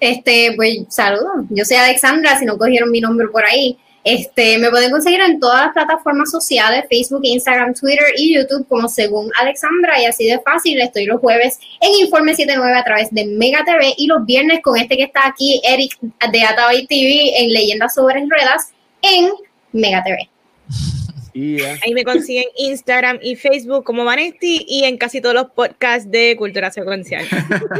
Este, pues saludos. Yo soy Alexandra, si no cogieron mi nombre por ahí. Este, me pueden conseguir en todas las plataformas sociales, Facebook, Instagram, Twitter y YouTube como según Alexandra y así de fácil. Estoy los jueves en Informe 79 a través de Mega TV y los viernes con este que está aquí, Eric de Ataway TV en Leyendas sobre Ruedas en Mega TV. Ahí me consiguen Instagram y Facebook como Vanesti y en casi todos los podcasts de Cultura Secuencial.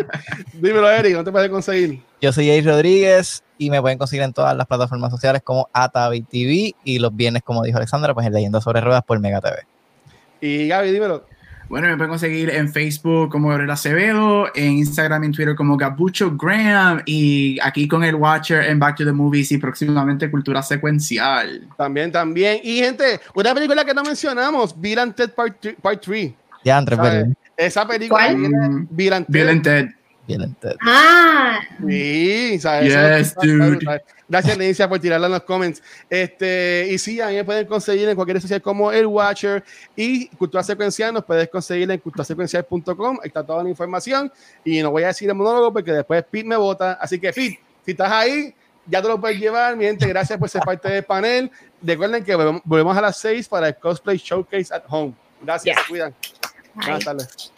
Dímelo, Eric, ¿dónde te puedes conseguir? Yo soy Eric Rodríguez y me pueden conseguir en todas las plataformas sociales como Atavi TV y los viernes, como dijo Alexandra, pues en Leyendo sobre Ruedas por Mega TV. Y Gaby, dímelo. Bueno, me pueden conseguir en Facebook como Gabriel Acevedo, en Instagram y en Twitter como Gabucho Graham y aquí con el Watcher en Back to the Movies y próximamente Cultura Secuencial. También, también. Y gente, una película que no mencionamos, Bill and Ted Part 3. Ya, Andrés, Esa película ¿Cuál? Bill and Ted. Ah. Sí, ¿sabes? Yes, dude. Gracias, Lenicia, por tirarla en los comments. Este, y sí, a mí me pueden conseguir en cualquier social como El Watcher y Cultura Secuencial. Nos puedes conseguir en culturasecuencial.com. Ahí está toda la información. Y no voy a decir el monólogo porque después Pete me vota. Así que, Pete, si estás ahí, ya te lo puedes llevar. Mi gente, gracias por ser parte del panel. Recuerden que volvemos a las 6 para el Cosplay Showcase at Home. Gracias, cuidan. Buenas tardes.